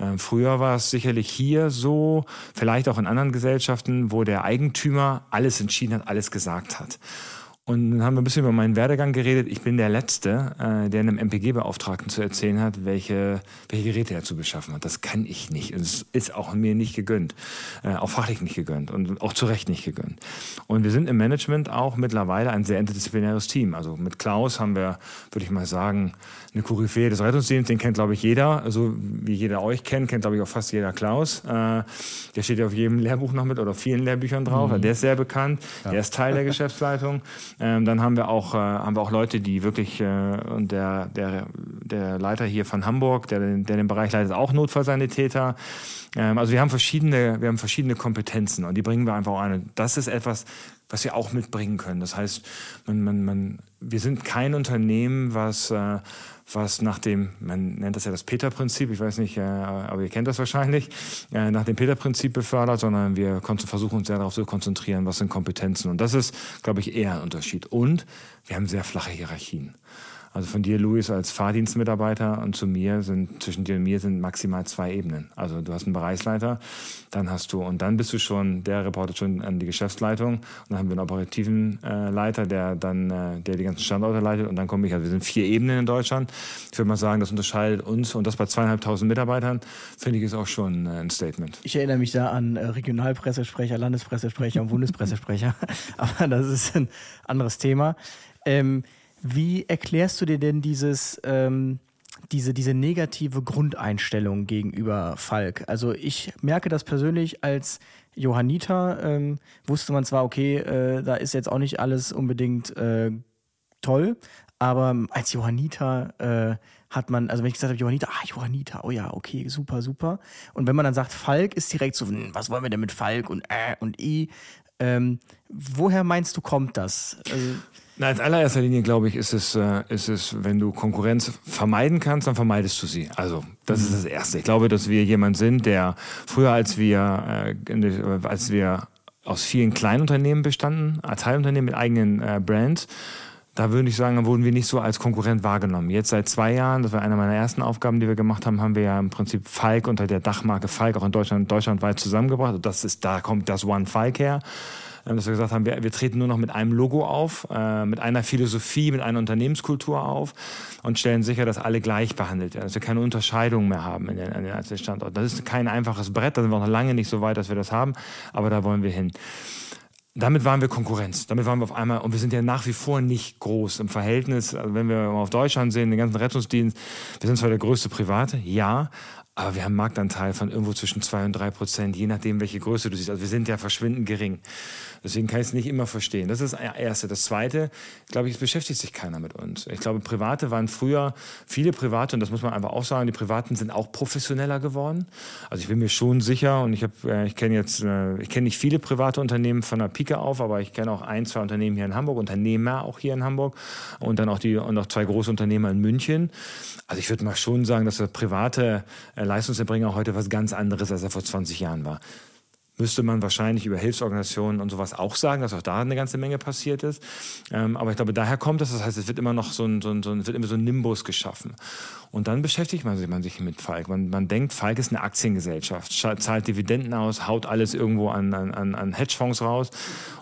Ähm, früher war es sicherlich hier so, vielleicht auch in anderen Gesellschaften, wo der Eigentümer alles entschieden hat, alles gesagt hat. Und dann haben wir ein bisschen über meinen Werdegang geredet. Ich bin der Letzte, äh, der einem MPG-Beauftragten zu erzählen hat, welche, welche Geräte er zu beschaffen hat. Das kann ich nicht. Und es ist auch mir nicht gegönnt. Äh, auch fachlich nicht gegönnt und auch zu Recht nicht gegönnt. Und wir sind im Management auch mittlerweile ein sehr interdisziplinäres Team. Also mit Klaus haben wir, würde ich mal sagen, eine Koryphäe des Rettungsdienstes, den kennt, glaube ich, jeder. So wie jeder euch kennt, kennt, glaube ich, auch fast jeder Klaus. Äh, der steht ja auf jedem Lehrbuch noch mit oder auf vielen Lehrbüchern drauf. Mhm. Der ist sehr bekannt. Ja. Der ist Teil der Geschäftsleitung. Ähm, dann haben wir auch, äh, haben wir auch Leute, die wirklich, äh, und der, der, der Leiter hier von Hamburg, der, der den Bereich leitet, auch Notfallsanitäter. Ähm, also wir haben verschiedene, wir haben verschiedene Kompetenzen und die bringen wir einfach ein. Und das ist etwas, was wir auch mitbringen können. Das heißt, man, man, man, wir sind kein Unternehmen, was, äh, was nach dem, man nennt das ja das Peter-Prinzip, ich weiß nicht, äh, aber ihr kennt das wahrscheinlich, äh, nach dem Peter-Prinzip befördert, sondern wir versuchen uns sehr darauf zu konzentrieren, was sind Kompetenzen. Und das ist, glaube ich, eher ein Unterschied. Und wir haben sehr flache Hierarchien. Also von dir, Luis, als Fahrdienstmitarbeiter und zu mir sind, zwischen dir und mir sind maximal zwei Ebenen. Also du hast einen Bereichsleiter, dann hast du, und dann bist du schon, der reportet schon an die Geschäftsleitung. Und dann haben wir einen operativen äh, Leiter, der dann, äh, der die ganzen Standorte leitet. Und dann komme ich, also wir sind vier Ebenen in Deutschland. Ich würde mal sagen, das unterscheidet uns und das bei zweieinhalbtausend Mitarbeitern, finde ich, ist auch schon äh, ein Statement. Ich erinnere mich da an äh, Regionalpressesprecher, Landespressesprecher und Bundespressesprecher. Aber das ist ein anderes Thema. Ähm, wie erklärst du dir denn dieses, ähm, diese, diese negative Grundeinstellung gegenüber Falk? Also ich merke das persönlich als Johanniter, ähm, wusste man zwar, okay, äh, da ist jetzt auch nicht alles unbedingt äh, toll, aber als Johanniter äh, hat man, also wenn ich gesagt habe, Johanniter, ah, Johanniter, oh ja, okay, super, super. Und wenn man dann sagt, Falk, ist direkt so, hm, was wollen wir denn mit Falk und äh und i? Ähm, woher meinst du, kommt das? Also, na, in allererster Linie, glaube ich, ist es, äh, ist es, wenn du Konkurrenz vermeiden kannst, dann vermeidest du sie. Also, das ist das Erste. Ich glaube, dass wir jemand sind, der früher, als wir, äh, als wir aus vielen kleinen Unternehmen bestanden, Teilunternehmen mit eigenen äh, Brands, da würde ich sagen, wurden wir nicht so als Konkurrent wahrgenommen. Jetzt seit zwei Jahren, das war eine meiner ersten Aufgaben, die wir gemacht haben, haben wir ja im Prinzip Falk unter der Dachmarke Falk auch in Deutschland, deutschlandweit zusammengebracht. Das ist, da kommt das One Falk her. Ähm, dass wir gesagt haben, wir, wir treten nur noch mit einem Logo auf, äh, mit einer Philosophie, mit einer Unternehmenskultur auf und stellen sicher, dass alle gleich behandelt werden, dass wir keine Unterscheidung mehr haben in den, in den einzelnen Standorten. Das ist kein einfaches Brett, da sind wir noch lange nicht so weit, dass wir das haben, aber da wollen wir hin damit waren wir Konkurrenz. Damit waren wir auf einmal, und wir sind ja nach wie vor nicht groß im Verhältnis. Also wenn wir auf Deutschland sehen, den ganzen Rettungsdienst, wir sind zwar der größte Private, ja, aber wir haben Marktanteil von irgendwo zwischen zwei und drei Prozent, je nachdem, welche Größe du siehst. Also wir sind ja verschwindend gering. Deswegen kann ich es nicht immer verstehen. Das ist das Erste. Das Zweite, glaube ich, es beschäftigt sich keiner mit uns. Ich glaube, Private waren früher, viele Private, und das muss man einfach auch sagen, die Privaten sind auch professioneller geworden. Also ich bin mir schon sicher, und ich äh, ich kenne jetzt, äh, ich kenne nicht viele private Unternehmen von der Pike auf, aber ich kenne auch ein, zwei Unternehmen hier in Hamburg, Unternehmer auch hier in Hamburg und dann auch die, und auch zwei große Unternehmer in München. Also ich würde mal schon sagen, dass der private äh, Leistungserbringer heute was ganz anderes, als er vor 20 Jahren war müsste man wahrscheinlich über Hilfsorganisationen und sowas auch sagen, dass auch da eine ganze Menge passiert ist. Ähm, aber ich glaube, daher kommt das. Das heißt, es wird immer noch so ein, so ein, so ein, wird immer so ein Nimbus geschaffen. Und dann beschäftigt man sich, man sich mit Falk. Man, man denkt, Falk ist eine Aktiengesellschaft, zahlt Dividenden aus, haut alles irgendwo an, an, an Hedgefonds raus.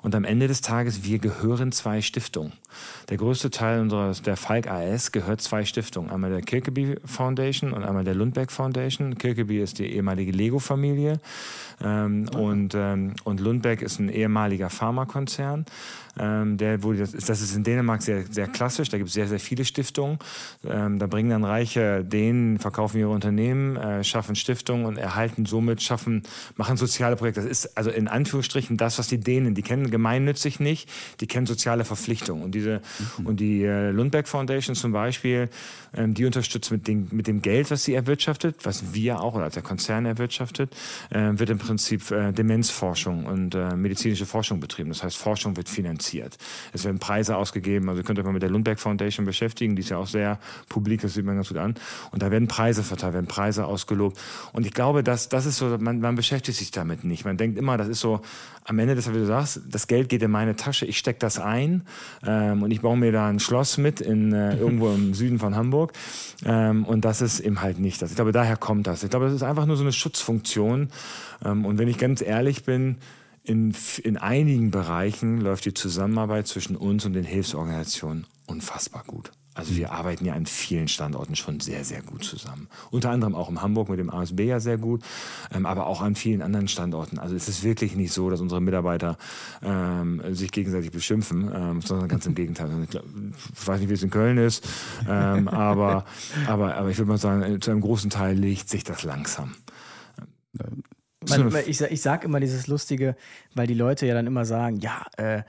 Und am Ende des Tages, wir gehören zwei Stiftungen. Der größte Teil unseres, der Falk AS gehört zwei Stiftungen. Einmal der Kirkeby Foundation und einmal der Lundbeck Foundation. Kirkeby ist die ehemalige Lego-Familie. Ähm, und, ähm, und Lundbeck ist ein ehemaliger Pharmakonzern. Ähm, der wurde, das, das ist in Dänemark sehr, sehr klassisch. Da gibt es sehr, sehr viele Stiftungen. Ähm, da bringen dann Reiche denen, verkaufen ihre Unternehmen, äh, schaffen Stiftungen und erhalten somit, schaffen, machen soziale Projekte. Das ist also in Anführungsstrichen das, was die Dänen, die kennen gemeinnützig nicht, die kennen soziale Verpflichtungen. Und diese, mhm. und die äh, Lundbeck Foundation zum Beispiel, ähm, die unterstützt mit dem, mit dem Geld, was sie erwirtschaftet, was wir auch oder als der Konzern erwirtschaftet, äh, wird im Prinzip äh, Demenzforschung und äh, medizinische Forschung betrieben. Das heißt, Forschung wird finanziert. Es werden Preise ausgegeben, also ihr könnt euch mal mit der Lundbeck Foundation beschäftigen, die ist ja auch sehr publik, das sieht man ganz gut an. Und da werden Preise verteilt, werden Preise ausgelobt. Und ich glaube, dass das ist so, man, man beschäftigt sich damit nicht. Man denkt immer, das ist so, am Ende des, wie du sagst, das Geld geht in meine Tasche, ich stecke das ein ähm, und ich baue mir da ein Schloss mit in äh, irgendwo im Süden von Hamburg. Ähm, und das ist eben halt nicht das. Ich glaube, daher kommt das. Ich glaube, das ist einfach nur so eine Schutzfunktion. Ähm, und wenn ich ganz ehrlich bin, in, in einigen Bereichen läuft die Zusammenarbeit zwischen uns und den Hilfsorganisationen unfassbar gut. Also wir arbeiten ja an vielen Standorten schon sehr, sehr gut zusammen. Unter anderem auch in Hamburg mit dem ASB ja sehr gut, ähm, aber auch an vielen anderen Standorten. Also es ist wirklich nicht so, dass unsere Mitarbeiter ähm, sich gegenseitig beschimpfen, ähm, sondern ganz im Gegenteil. Ich, glaub, ich weiß nicht, wie es in Köln ist, ähm, aber, aber, aber ich würde mal sagen, zu einem großen Teil legt sich das langsam. Man, ich, ich sage immer dieses Lustige, weil die Leute ja dann immer sagen, ja, äh,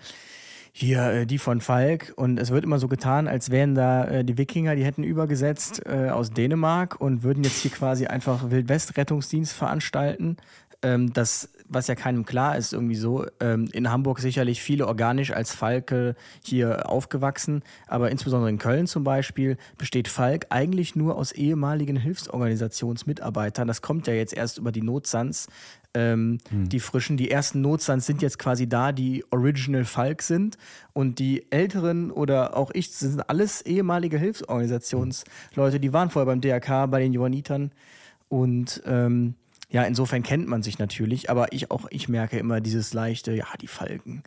hier äh, die von Falk und es wird immer so getan, als wären da äh, die Wikinger, die hätten übergesetzt äh, aus Dänemark und würden jetzt hier quasi einfach Wildwest-Rettungsdienst veranstalten. ähm, dass, was ja keinem klar ist, irgendwie so, ähm, in Hamburg sicherlich viele organisch als Falke hier aufgewachsen, aber insbesondere in Köln zum Beispiel besteht Falk eigentlich nur aus ehemaligen Hilfsorganisationsmitarbeitern. Das kommt ja jetzt erst über die Notsans. Ähm, hm. Die frischen, die ersten Notsans sind jetzt quasi da, die Original Falk sind. Und die älteren oder auch ich sind alles ehemalige Hilfsorganisationsleute, die waren vorher beim DRK, bei den Johannitern. Und ähm, ja, insofern kennt man sich natürlich, aber ich auch, ich merke immer dieses leichte, ja, die Falken.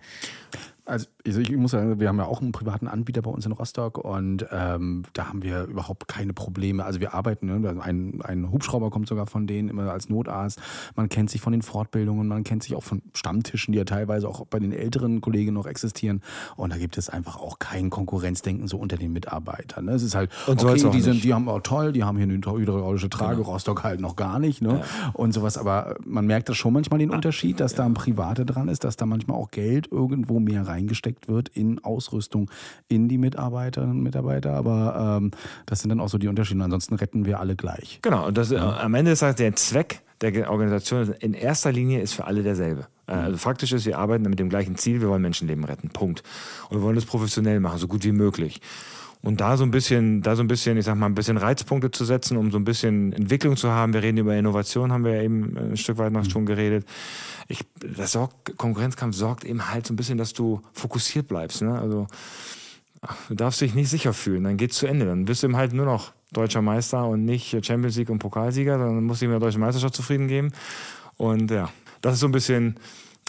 Also ich muss sagen, wir haben ja auch einen privaten Anbieter bei uns in Rostock und ähm, da haben wir überhaupt keine Probleme. Also wir arbeiten, ne? ein, ein Hubschrauber kommt sogar von denen immer als Notarzt. Man kennt sich von den Fortbildungen, man kennt sich auch von Stammtischen, die ja teilweise auch bei den älteren Kollegen noch existieren. Und da gibt es einfach auch kein Konkurrenzdenken so unter den Mitarbeitern. Ne? Es ist halt, und okay, die, sind, die haben auch toll, die haben hier eine hydraulische Trage, genau. Rostock halt noch gar nicht ne? Ja. und sowas. Aber man merkt das schon manchmal den Unterschied, dass da ein Private dran ist, dass da manchmal auch Geld irgendwo mehr rein reingesteckt wird in Ausrüstung, in die Mitarbeiterinnen und Mitarbeiter. Aber ähm, das sind dann auch so die Unterschiede. Ansonsten retten wir alle gleich. Genau, und das, ja. am Ende ist halt der Zweck der Organisation in erster Linie ist für alle derselbe. Äh, also faktisch ist, wir arbeiten mit dem gleichen Ziel, wir wollen Menschenleben retten. Punkt. Und wir wollen das professionell machen, so gut wie möglich. Und da so ein bisschen, da so ein bisschen, ich sag mal, ein bisschen Reizpunkte zu setzen, um so ein bisschen Entwicklung zu haben. Wir reden über Innovation, haben wir ja eben ein Stück weit noch mhm. schon geredet. Ich, das sorgt, Konkurrenzkampf sorgt eben halt so ein bisschen, dass du fokussiert bleibst. Ne? Also du darfst dich nicht sicher fühlen, dann geht's zu Ende. Dann bist du eben halt nur noch deutscher Meister und nicht Champions League und Pokalsieger, sondern musst dich mit der deutschen Meisterschaft zufrieden geben. Und ja, das ist so ein bisschen,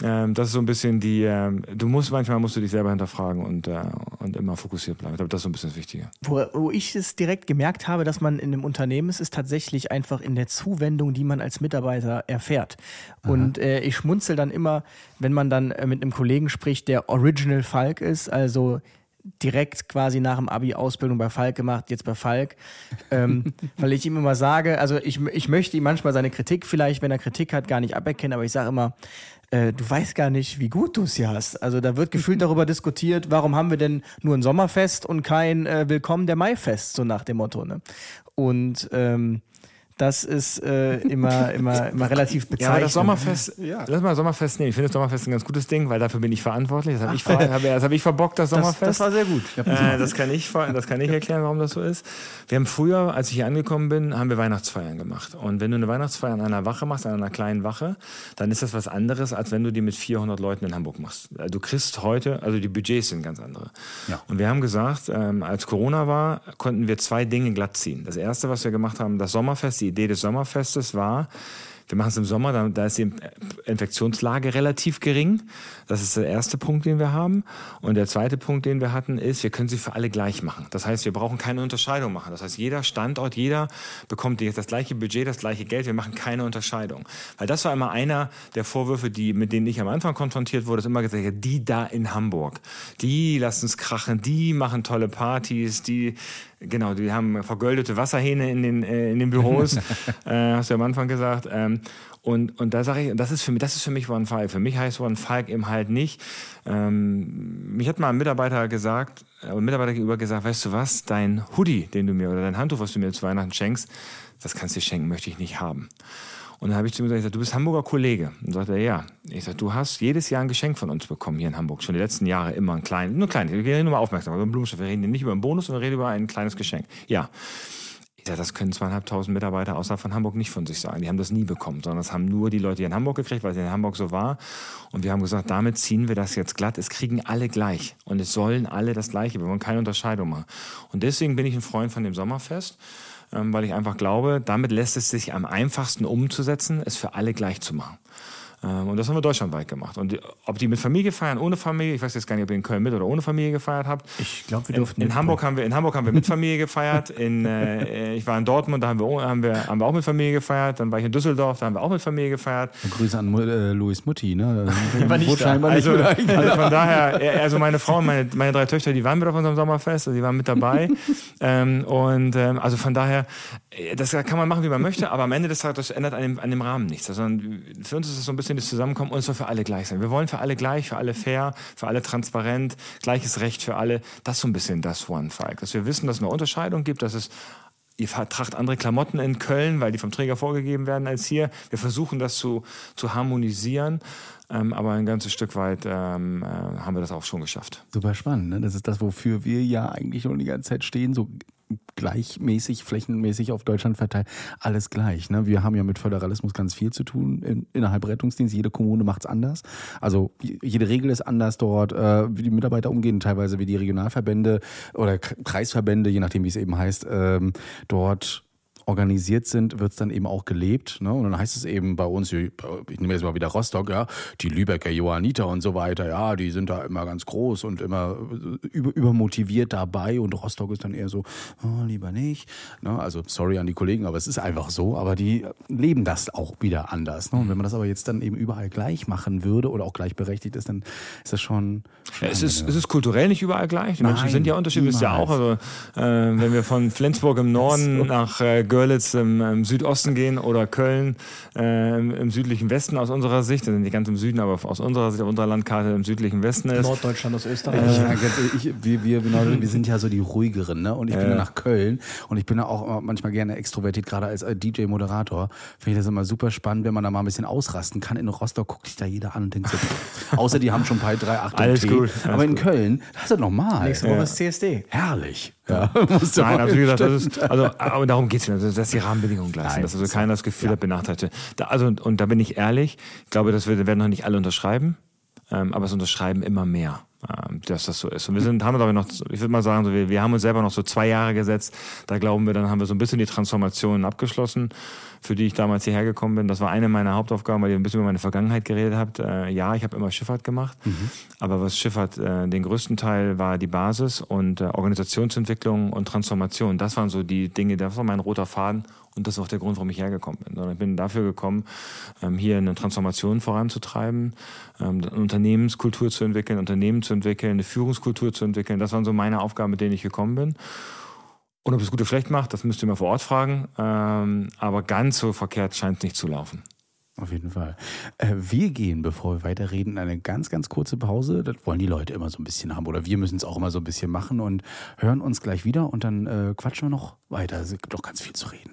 ähm, das ist so ein bisschen die, ähm, du musst manchmal musst du dich selber hinterfragen und, äh, und immer fokussiert bleiben. Ich glaube, das ist so ein bisschen das Wichtige. Wo, wo ich es direkt gemerkt habe, dass man in einem Unternehmen ist, ist tatsächlich einfach in der Zuwendung, die man als Mitarbeiter erfährt. Aha. Und äh, ich schmunzel dann immer, wenn man dann äh, mit einem Kollegen spricht, der Original Falk ist, also direkt quasi nach dem Abi Ausbildung bei Falk gemacht, jetzt bei Falk, ähm, weil ich ihm immer sage, also ich, ich möchte ihm manchmal seine Kritik vielleicht, wenn er Kritik hat, gar nicht aberkennen, aber ich sage immer, äh, du weißt gar nicht, wie gut du es hier hast. Also da wird gefühlt darüber diskutiert, warum haben wir denn nur ein Sommerfest und kein äh, Willkommen der Maifest, so nach dem Motto. Ne? Und ähm, das ist äh, immer, immer, immer relativ bezeichnend. Ja, aber das Sommerfest, ja. lass mal Sommerfest nehmen. Ich finde das Sommerfest ein ganz gutes Ding, weil dafür bin ich verantwortlich. Das habe ich, hab, hab ich verbockt, das Sommerfest. Das, das war sehr gut. Äh, das, kann ich, das kann ich erklären, warum das so ist. Wir haben früher, als ich hier angekommen bin, haben wir Weihnachtsfeiern gemacht. Und wenn du eine Weihnachtsfeier an einer Wache machst, an einer kleinen Wache, dann ist das was anderes, als wenn du die mit 400 Leuten in Hamburg machst. Äh, du kriegst heute, also die Budgets sind ganz andere. Ja. Und wir haben gesagt, ähm, als Corona war, konnten wir zwei Dinge glatt ziehen. Das erste, was wir gemacht haben, das Sommerfest, die Idee des Sommerfestes, Festes war, wir machen es im Sommer, da, da, ist die Infektionslage relativ gering. Das ist der erste Punkt, den wir haben. Und der zweite Punkt, den wir hatten, ist, wir können sie für alle gleich machen. Das heißt, wir brauchen keine Unterscheidung machen. Das heißt, jeder Standort, jeder bekommt das gleiche Budget, das gleiche Geld. Wir machen keine Unterscheidung. Weil das war immer einer der Vorwürfe, die, mit denen ich am Anfang konfrontiert wurde, ist immer gesagt, die da in Hamburg, die lassen es krachen, die machen tolle Partys, die Genau, die haben vergoldete Wasserhähne in den, äh, in den Büros, äh, hast du am Anfang gesagt. Ähm, und, und da sage ich, das ist für mich, das ist für mich One Falk. Für mich heißt One Falk eben halt nicht. Ähm, mich hat mal ein Mitarbeiter gesagt, äh, ein Mitarbeiter gegenüber gesagt, weißt du was, dein Hoodie, den du mir oder dein Handtuch, was du mir zu Weihnachten schenkst, das kannst du dir schenken, möchte ich nicht haben. Und dann habe ich zu ihm gesagt, du bist Hamburger Kollege. Und sagt er, ja. Ich sage, du hast jedes Jahr ein Geschenk von uns bekommen hier in Hamburg. Schon die letzten Jahre immer ein kleines, nur klein. Wir reden nur mal aufmerksam über einen. Wir reden nicht über einen Bonus, sondern wir reden über ein kleines Geschenk. Ja. Ich sage, das können zweieinhalbtausend Mitarbeiter außerhalb von Hamburg nicht von sich sagen. Die haben das nie bekommen, sondern das haben nur die Leute hier in Hamburg gekriegt, weil es in Hamburg so war. Und wir haben gesagt, damit ziehen wir das jetzt glatt. Es kriegen alle gleich. Und es sollen alle das Gleiche. Wir wollen keine Unterscheidung machen. Und deswegen bin ich ein Freund von dem Sommerfest. Ähm, weil ich einfach glaube, damit lässt es sich am einfachsten umzusetzen, es für alle gleich zu machen. Ähm, und das haben wir deutschlandweit gemacht. Und ob die mit Familie feiern, ohne Familie, ich weiß jetzt gar nicht, ob ihr in Köln mit oder ohne Familie gefeiert habt. Ich glaube, wir durften. In, in Hamburg haben wir, in Hamburg haben wir mit Familie gefeiert. In, äh, ich war in Dortmund, da haben wir, haben, wir, haben wir auch mit Familie gefeiert. Dann war ich in Düsseldorf, da haben wir auch mit Familie gefeiert. Grüße an äh, Louis Mutti, ne? war nicht scheinbar also, also von daher, also meine Frau und meine, meine drei Töchter, die waren mit auf unserem Sommerfest, also die waren mit dabei. ähm, und ähm, also von daher, äh, das kann man machen, wie man möchte, aber am Ende des Tages, ändert an dem, an dem Rahmen nichts. Also für uns ist es so ein bisschen das Zusammenkommen und es soll für alle gleich sein. Wir wollen für alle gleich, für alle fair, für alle transparent, gleiches Recht für alle. Das ist so ein bisschen das One Fight. Dass wir wissen, dass es eine Unterscheidung gibt, dass es ihr tragt andere Klamotten in Köln, weil die vom Träger vorgegeben werden als hier. Wir versuchen das zu, zu harmonisieren. Ähm, aber ein ganzes Stück weit ähm, äh, haben wir das auch schon geschafft. Super spannend. Ne? Das ist das, wofür wir ja eigentlich schon die ganze Zeit stehen. So gleichmäßig, flächenmäßig auf Deutschland verteilt, alles gleich. Ne? Wir haben ja mit Föderalismus ganz viel zu tun in, innerhalb Rettungsdienst. Jede Kommune macht es anders. Also jede Regel ist anders dort, äh, wie die Mitarbeiter umgehen, teilweise wie die Regionalverbände oder Kreisverbände, je nachdem wie es eben heißt, ähm, dort organisiert sind, wird es dann eben auch gelebt. Ne? Und dann heißt es eben bei uns, ich nehme jetzt mal wieder Rostock, ja, die Lübecker Johanniter und so weiter, ja, die sind da immer ganz groß und immer über, übermotiviert dabei und Rostock ist dann eher so, oh, lieber nicht. Ne? Also sorry an die Kollegen, aber es ist einfach so, aber die leben das auch wieder anders. Ne? Und wenn man das aber jetzt dann eben überall gleich machen würde oder auch gleichberechtigt ist, dann ist das schon. schon es, ist, es ist kulturell nicht überall gleich. Die Nein, Menschen sind ja unterschiedlich, ist ja auch. Also, äh, wenn wir von Flensburg im Norden nach äh, Görlitz im, im, Südosten gehen oder Köln äh, im, im, südlichen Westen aus unserer Sicht, das sind die ganz im Süden, aber aus unserer Sicht, auf unserer Landkarte im südlichen Westen ist. Norddeutschland aus Österreich. Äh, ich, wir, wir, wir, sind ja so die ruhigeren, ne? Und ich bin ja nach Köln und ich bin da auch manchmal gerne extrovertiert, gerade als äh, DJ-Moderator. Finde ich das immer super spannend, wenn man da mal ein bisschen ausrasten kann. In Rostock guckt sich da jeder an und denkt so, außer die haben schon bei drei, acht Alles gut. Alles aber in Köln, das ist normal. Nächste Woche ist CSD. Herrlich. Ja, Nein, also wie gesagt, das ist, also, aber darum geht es nicht, also, dass die Rahmenbedingungen gleich sind, dass also keiner das Gefühl ja. hat, benachteiligt da, Also, und, und da bin ich ehrlich, ich glaube, das werden noch nicht alle unterschreiben, ähm, aber es unterschreiben immer mehr. Ähm, dass das so ist. Und wir sind, haben, glaube ich, noch, ich würde mal sagen, so, wir, wir haben uns selber noch so zwei Jahre gesetzt. Da glauben wir, dann haben wir so ein bisschen die Transformation abgeschlossen, für die ich damals hierher gekommen bin. Das war eine meiner Hauptaufgaben, weil ihr ein bisschen über meine Vergangenheit geredet habt. Äh, ja, ich habe immer Schifffahrt gemacht, mhm. aber was Schifffahrt, äh, den größten Teil war die Basis und äh, Organisationsentwicklung und Transformation. Das waren so die Dinge, das war mein roter Faden und das ist auch der Grund, warum ich hergekommen bin. Sondern ich bin dafür gekommen, ähm, hier eine Transformation voranzutreiben, ähm, eine Unternehmenskultur zu entwickeln, Unternehmen zu entwickeln, eine Führungskultur zu entwickeln. Das waren so meine Aufgaben, mit denen ich gekommen bin. Und ob es gut oder schlecht macht, das müsst ihr mal vor Ort fragen. Ähm, aber ganz so verkehrt scheint es nicht zu laufen. Auf jeden Fall. Äh, wir gehen, bevor wir weiterreden, in eine ganz, ganz kurze Pause. Das wollen die Leute immer so ein bisschen haben. Oder wir müssen es auch immer so ein bisschen machen und hören uns gleich wieder und dann äh, quatschen wir noch weiter. Es gibt doch ganz viel zu reden.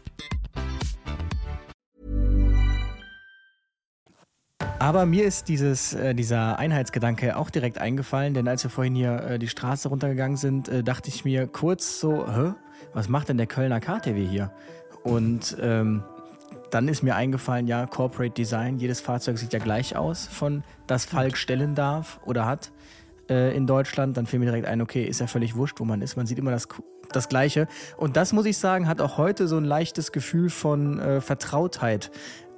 Aber mir ist dieses, äh, dieser Einheitsgedanke auch direkt eingefallen, denn als wir vorhin hier äh, die Straße runtergegangen sind, äh, dachte ich mir kurz so, Hä? was macht denn der Kölner KTW hier? Und ähm, dann ist mir eingefallen, ja, Corporate Design, jedes Fahrzeug sieht ja gleich aus, von das Falk stellen darf oder hat äh, in Deutschland. Dann fiel mir direkt ein, okay, ist ja völlig wurscht, wo man ist. Man sieht immer das, das Gleiche. Und das, muss ich sagen, hat auch heute so ein leichtes Gefühl von äh, Vertrautheit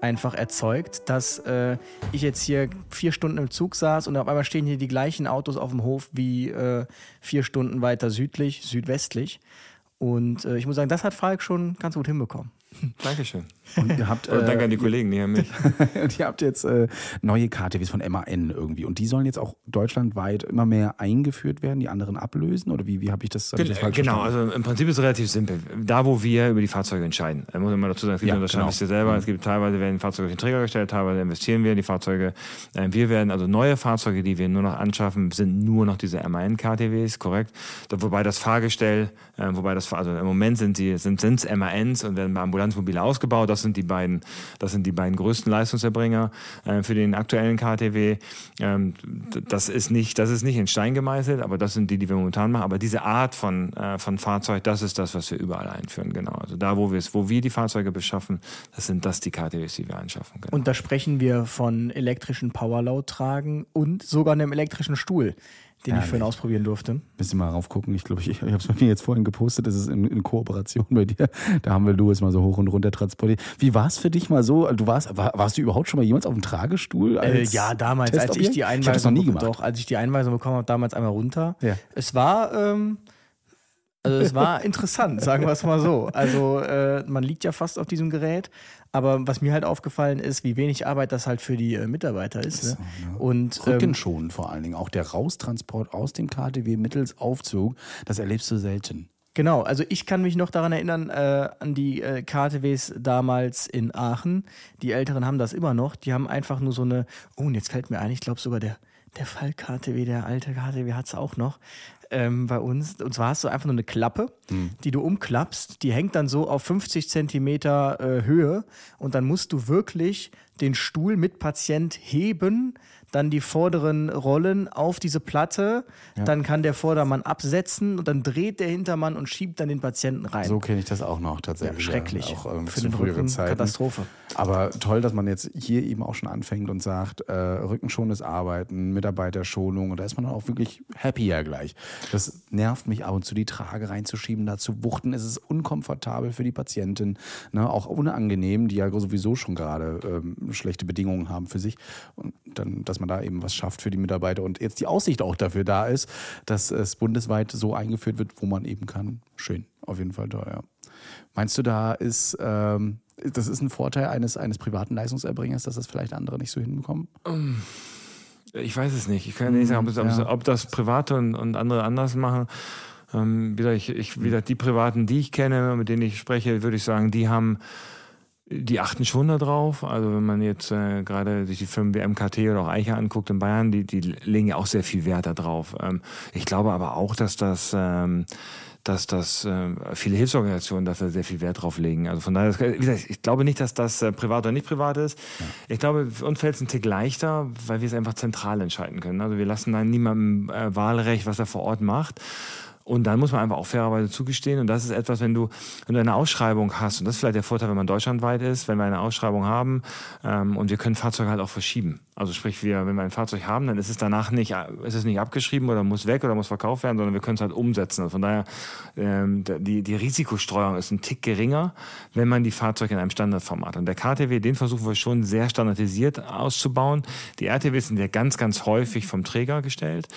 einfach erzeugt, dass äh, ich jetzt hier vier Stunden im Zug saß und auf einmal stehen hier die gleichen Autos auf dem Hof wie äh, vier Stunden weiter südlich, südwestlich. Und äh, ich muss sagen, das hat Falk schon ganz gut hinbekommen. Dankeschön. Und ihr habt, äh, danke an die Kollegen, die haben mich. und ihr habt jetzt äh, neue KTWs von MAN irgendwie. Und die sollen jetzt auch deutschlandweit immer mehr eingeführt werden, die anderen ablösen? Oder wie, wie habe ich das, hab ich das Genau, also im Prinzip ist es relativ simpel. Da, wo wir über die Fahrzeuge entscheiden, muss man dazu sagen, es gibt ja, genau. ihr selber, mhm. es gibt teilweise werden Fahrzeuge auf den Träger gestellt, teilweise investieren wir in die Fahrzeuge. Äh, wir werden, also neue Fahrzeuge, die wir nur noch anschaffen, sind nur noch diese MAN-KTWs, korrekt? Wobei das Fahrgestell, äh, wobei das, also im Moment sind es sind, MANs und werden bei Ambulanzmobile ausgebaut. Das sind die beiden, das sind die beiden größten Leistungserbringer äh, für den aktuellen KTW. Ähm, das ist nicht, das ist nicht in Stein gemeißelt, aber das sind die, die wir momentan machen. Aber diese Art von, äh, von Fahrzeug, das ist das, was wir überall einführen, genau. Also da, wo wir es, wo wir die Fahrzeuge beschaffen, das sind das die KTWs, die wir einschaffen können. Und da sprechen wir von elektrischen Powerload-Tragen und sogar einem elektrischen Stuhl den ja, ich vorhin ausprobieren durfte. Müssen wir mal raufgucken. Ich glaube, ich, ich habe es bei mir jetzt vorhin gepostet. Das ist in, in, Kooperation bei dir. Da haben wir Louis mal so hoch und runter transportiert. Wie war es für dich mal so? Du warst, war, warst du überhaupt schon mal jemals auf dem Tragestuhl? Äh, ja, damals, als ich die Einweisung, ich noch nie gemacht. Doch, als ich die Einweisung bekommen habe, damals einmal runter. Ja. Es war, ähm, Also es war interessant, sagen wir es mal so. Also äh, man liegt ja fast auf diesem Gerät, aber was mir halt aufgefallen ist, wie wenig Arbeit das halt für die äh, Mitarbeiter ist. Ne? So, ja. Und ähm, Rückenschonend vor allen Dingen. Auch der Raustransport aus dem KTW mittels Aufzug, das erlebst du selten. Genau, also ich kann mich noch daran erinnern, äh, an die äh, KTWs damals in Aachen. Die Älteren haben das immer noch. Die haben einfach nur so eine, oh, und jetzt fällt mir ein, ich glaube sogar der, der Fall-KTW, der alte KTW hat es auch noch ähm, bei uns. Und zwar hast du einfach nur eine Klappe, die du umklappst. Die hängt dann so auf 50 Zentimeter äh, Höhe. Und dann musst du wirklich den Stuhl mit Patient heben, dann die vorderen Rollen auf diese Platte. Dann kann der Vordermann absetzen und dann dreht der Hintermann und schiebt dann den Patienten rein. So kenne ich das auch noch ja, tatsächlich. schrecklich. Auch ähm, Für zu den früheren Rücken Zeiten. Katastrophe. Aber toll, dass man jetzt hier eben auch schon anfängt und sagt, äh, rückenschonendes Arbeiten, Mitarbeiterschonung und da ist man dann auch wirklich happier gleich. Das nervt mich ab und zu, die Trage reinzuschieben, da zu wuchten. Es ist unkomfortabel für die Patientin, ne? auch unangenehm, die ja sowieso schon gerade ähm, schlechte Bedingungen haben für sich. Und dann, dass man da eben was schafft für die Mitarbeiter und jetzt die Aussicht auch dafür da ist, dass es bundesweit so eingeführt wird, wo man eben kann. Schön, auf jeden Fall ja. Meinst du, da ist, ähm, das ist ein Vorteil eines, eines privaten Leistungserbringers, dass das vielleicht andere nicht so hinbekommen? Ich weiß es nicht. Ich kann nicht sagen, ob, es- Ja. ob das Private und, und andere anders machen. Ähm, wieder, ich, ich, wieder die Privaten, die ich kenne, mit denen ich spreche, würde ich sagen, die haben, die achten schon da drauf. Also wenn man jetzt äh, gerade sich die Firmen wie MKT oder auch Eicher anguckt in Bayern, die, die legen ja auch sehr viel Wert darauf. Ähm, ich glaube aber auch, dass das ähm, dass das äh, viele Hilfsorganisationen dafür sehr viel Wert drauf legen. Also von daher, wie gesagt, ich glaube nicht, dass das äh, privat oder nicht privat ist. Ich glaube, für uns fällt es ein Tick leichter, weil wir es einfach zentral entscheiden können. Also wir lassen dann niemandem äh, Wahlrecht, was er vor Ort macht. Und dann muss man einfach auch fairerweise zugestehen. Und das ist etwas, wenn du, wenn du eine Ausschreibung hast, und das ist vielleicht der Vorteil, wenn man deutschlandweit ist, wenn wir eine Ausschreibung haben ähm, und wir können Fahrzeuge halt auch verschieben. Also sprich, wir, wenn wir ein Fahrzeug haben, dann ist es danach nicht, ist es nicht abgeschrieben oder muss weg oder muss verkauft werden, sondern wir können es halt umsetzen. Also von daher, ähm, die, die Risikostreuung ist ein Tick geringer, wenn man die Fahrzeuge in einem Standardformat. Und der KTW, den versuchen wir schon sehr standardisiert auszubauen. Die RTWs sind ja ganz, ganz häufig vom Träger gestellt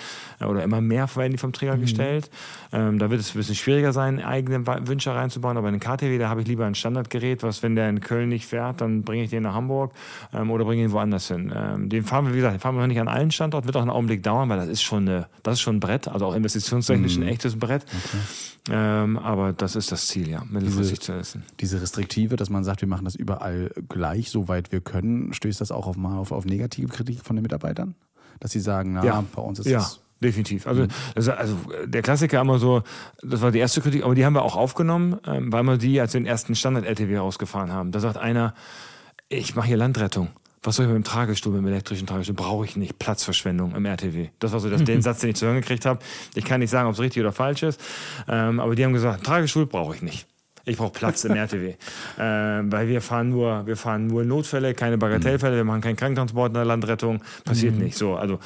äh, oder immer mehr werden die vom Träger gestellt. Ähm, da wird es ein bisschen schwieriger sein, eigene Wünsche reinzubauen. Aber in den KTW, da habe ich lieber ein Standardgerät, was, wenn der in Köln nicht fährt, dann bringe ich den nach Hamburg ähm, oder bringe ihn woanders hin. Ähm, den fahren wir, wie gesagt, den fahren wir noch nicht an allen Standorten, wird auch einen Augenblick dauern, weil das ist schon, eine, das ist schon ein Brett, also auch investitionstechnisch ein echtes Brett. Ähm, aber das ist das Ziel, ja, mittelfristig zu essen. Diese Restriktive, dass man sagt, wir machen das überall gleich, soweit wir können, stößt das auch auf, mal auf, auf negative Kritik von den Mitarbeitern? Dass sie sagen, na, bei uns ist ja. das Definitiv. Also, also, also der Klassiker immer so, das war die erste Kritik, aber die haben wir auch aufgenommen, ähm, weil wir die als den ersten Standard-LTW rausgefahren haben. Da sagt einer, ich mache hier Landrettung. Was soll ich mit dem Tragestuhl, mit dem elektrischen Tragestuhl? Brauche ich nicht. Platzverschwendung im RTW. Das war so das, den Satz, den ich zu hören gekriegt habe. Ich kann nicht sagen, ob es richtig oder falsch ist, ähm, aber die haben gesagt, Tragestuhl brauche ich nicht. Ich brauche Platz im RTW. Ähm, weil wir fahren nur, wir fahren nur Notfälle, keine Bagatellfälle, wir machen keinen Krankentransport in der Landrettung. Passiert nicht. So, also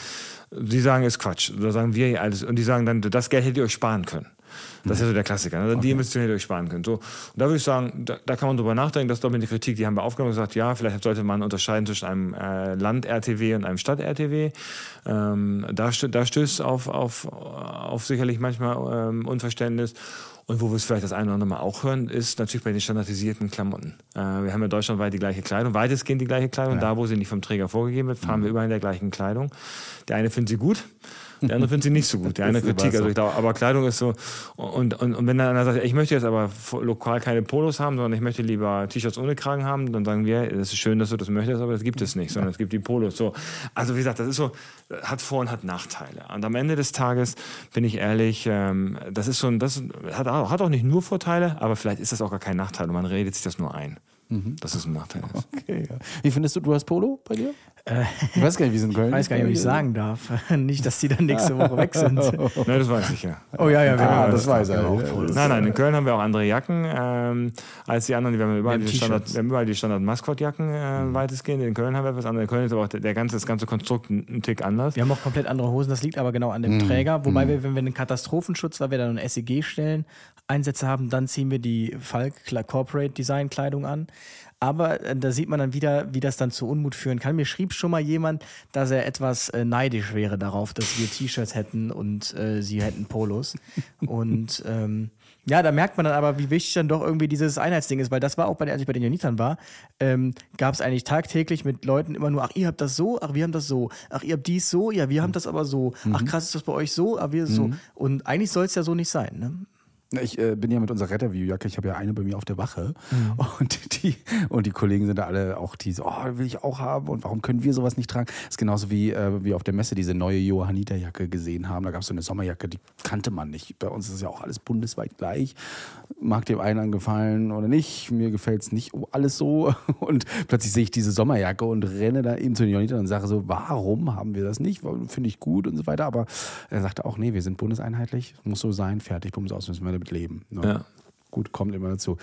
die sagen, ist Quatsch. Da sagen wir alles. Und die sagen dann, das Geld hättet ihr euch sparen können. Das ist ja so der Klassiker. Ne? Die Investition hättet ihr euch sparen können. So, und da würde ich sagen, da, da kann man drüber nachdenken. Das ist doch mit der Kritik, die haben wir aufgenommen und gesagt, ja, vielleicht sollte man unterscheiden zwischen einem äh, Land-RTW und einem Stadt-RTW. Ähm, da, da stößt auf, auf, auf sicherlich manchmal ähm, Unverständnis. Und wo wir es vielleicht das eine oder andere Mal auch hören, ist natürlich bei den standardisierten Klamotten. Äh, wir haben ja deutschlandweit die gleiche Kleidung, weitestgehend die gleiche Kleidung. Da, wo sie nicht vom Träger vorgegeben wird, fahren wir überall in der gleichen Kleidung. Der eine findet sie gut, der andere findet sie nicht so gut. Der eine Kritik, also so. ich glaube, aber Kleidung ist so. Und, und, und wenn dann einer sagt, ich möchte jetzt aber lokal keine Polos haben, sondern ich möchte lieber T-Shirts ohne Kragen haben, dann sagen wir, das ist schön, dass du das möchtest, aber das gibt es nicht, sondern es gibt die Polos. So. Also wie gesagt, das ist so, hat Vor- und hat Nachteile. Und am Ende des Tages bin ich ehrlich, ähm, das ist ein, das hat, auch- hat auch nicht nur Vorteile, aber vielleicht ist das auch gar kein Nachteil und man redet sich das nur ein. Dass es ein Nachteil ist. Okay, ja. Wie findest du, du hast Polo bei dir? Ich weiß gar nicht, wie es in Köln Ich weiß gar nicht, ob ich sagen darf. nicht, dass die dann nächste Woche weg sind. Nein, das weiß ich ja. Oh ja, ja, wir Ah, das weiß er. Auch. Nein, nein, in Köln haben wir auch andere Jacken ähm, als die anderen. Wir haben überall Wir haben die Standard, T-Shirts. wir haben überall die Standard-Maskott-Jacken äh, Mhm. weitestgehend. In Köln haben wir etwas anderes. In Köln ist aber auch der, ganze, das ganze Konstrukt ein, Tick anders. Wir haben auch komplett andere Hosen, das liegt aber genau an dem Mhm. Träger. Wobei wir, wenn wir einen Katastrophenschutz, weil wir dann eine SEG-Stellen Einsätze haben, dann ziehen wir die Falk Corporate Design Kleidung an. Aber äh, da sieht man dann wieder, wie das dann zu Unmut führen kann. Mir schrieb schon mal jemand, dass er etwas äh, neidisch wäre darauf, dass wir T-Shirts hätten und äh, sie hätten Polos. und ähm, Ja, da merkt man dann aber, wie wichtig dann doch irgendwie dieses Einheitsding ist, weil das war auch bei, als ich bei den Jonitern war, ähm, gab es eigentlich tagtäglich mit Leuten immer nur, ach, ihr habt das so, ach, wir haben das so, ach, ihr habt dies so, ja, wir haben das aber so, ach, krass, ist das bei euch so, ach, wir so. Und eigentlich soll es ja so nicht sein, ne? Ich äh, bin ja mit unserer Retterview-Jacke, ich habe ja eine bei mir auf der Wache mhm. und, die, und die Kollegen sind da alle auch die so, oh, will ich auch haben und warum können wir sowas nicht tragen? Das ist genauso wie äh, wir auf der Messe diese neue Johanniter-Jacke gesehen haben. Da gab es so eine Sommerjacke, die kannte man nicht. Bei uns ist es ja auch alles bundesweit gleich. Mag dem einen gefallen oder nicht. Mir gefällt es nicht alles so. Und plötzlich sehe ich diese Sommerjacke und renne da eben zu den Johannitern und sage so, warum haben wir das nicht? Finde ich gut und so weiter. Aber er sagte auch, nee, wir sind bundeseinheitlich, muss so sein, fertig, bums aus, müssen wir damit leben. Ne? Ja. Gut, kommt immer dazu.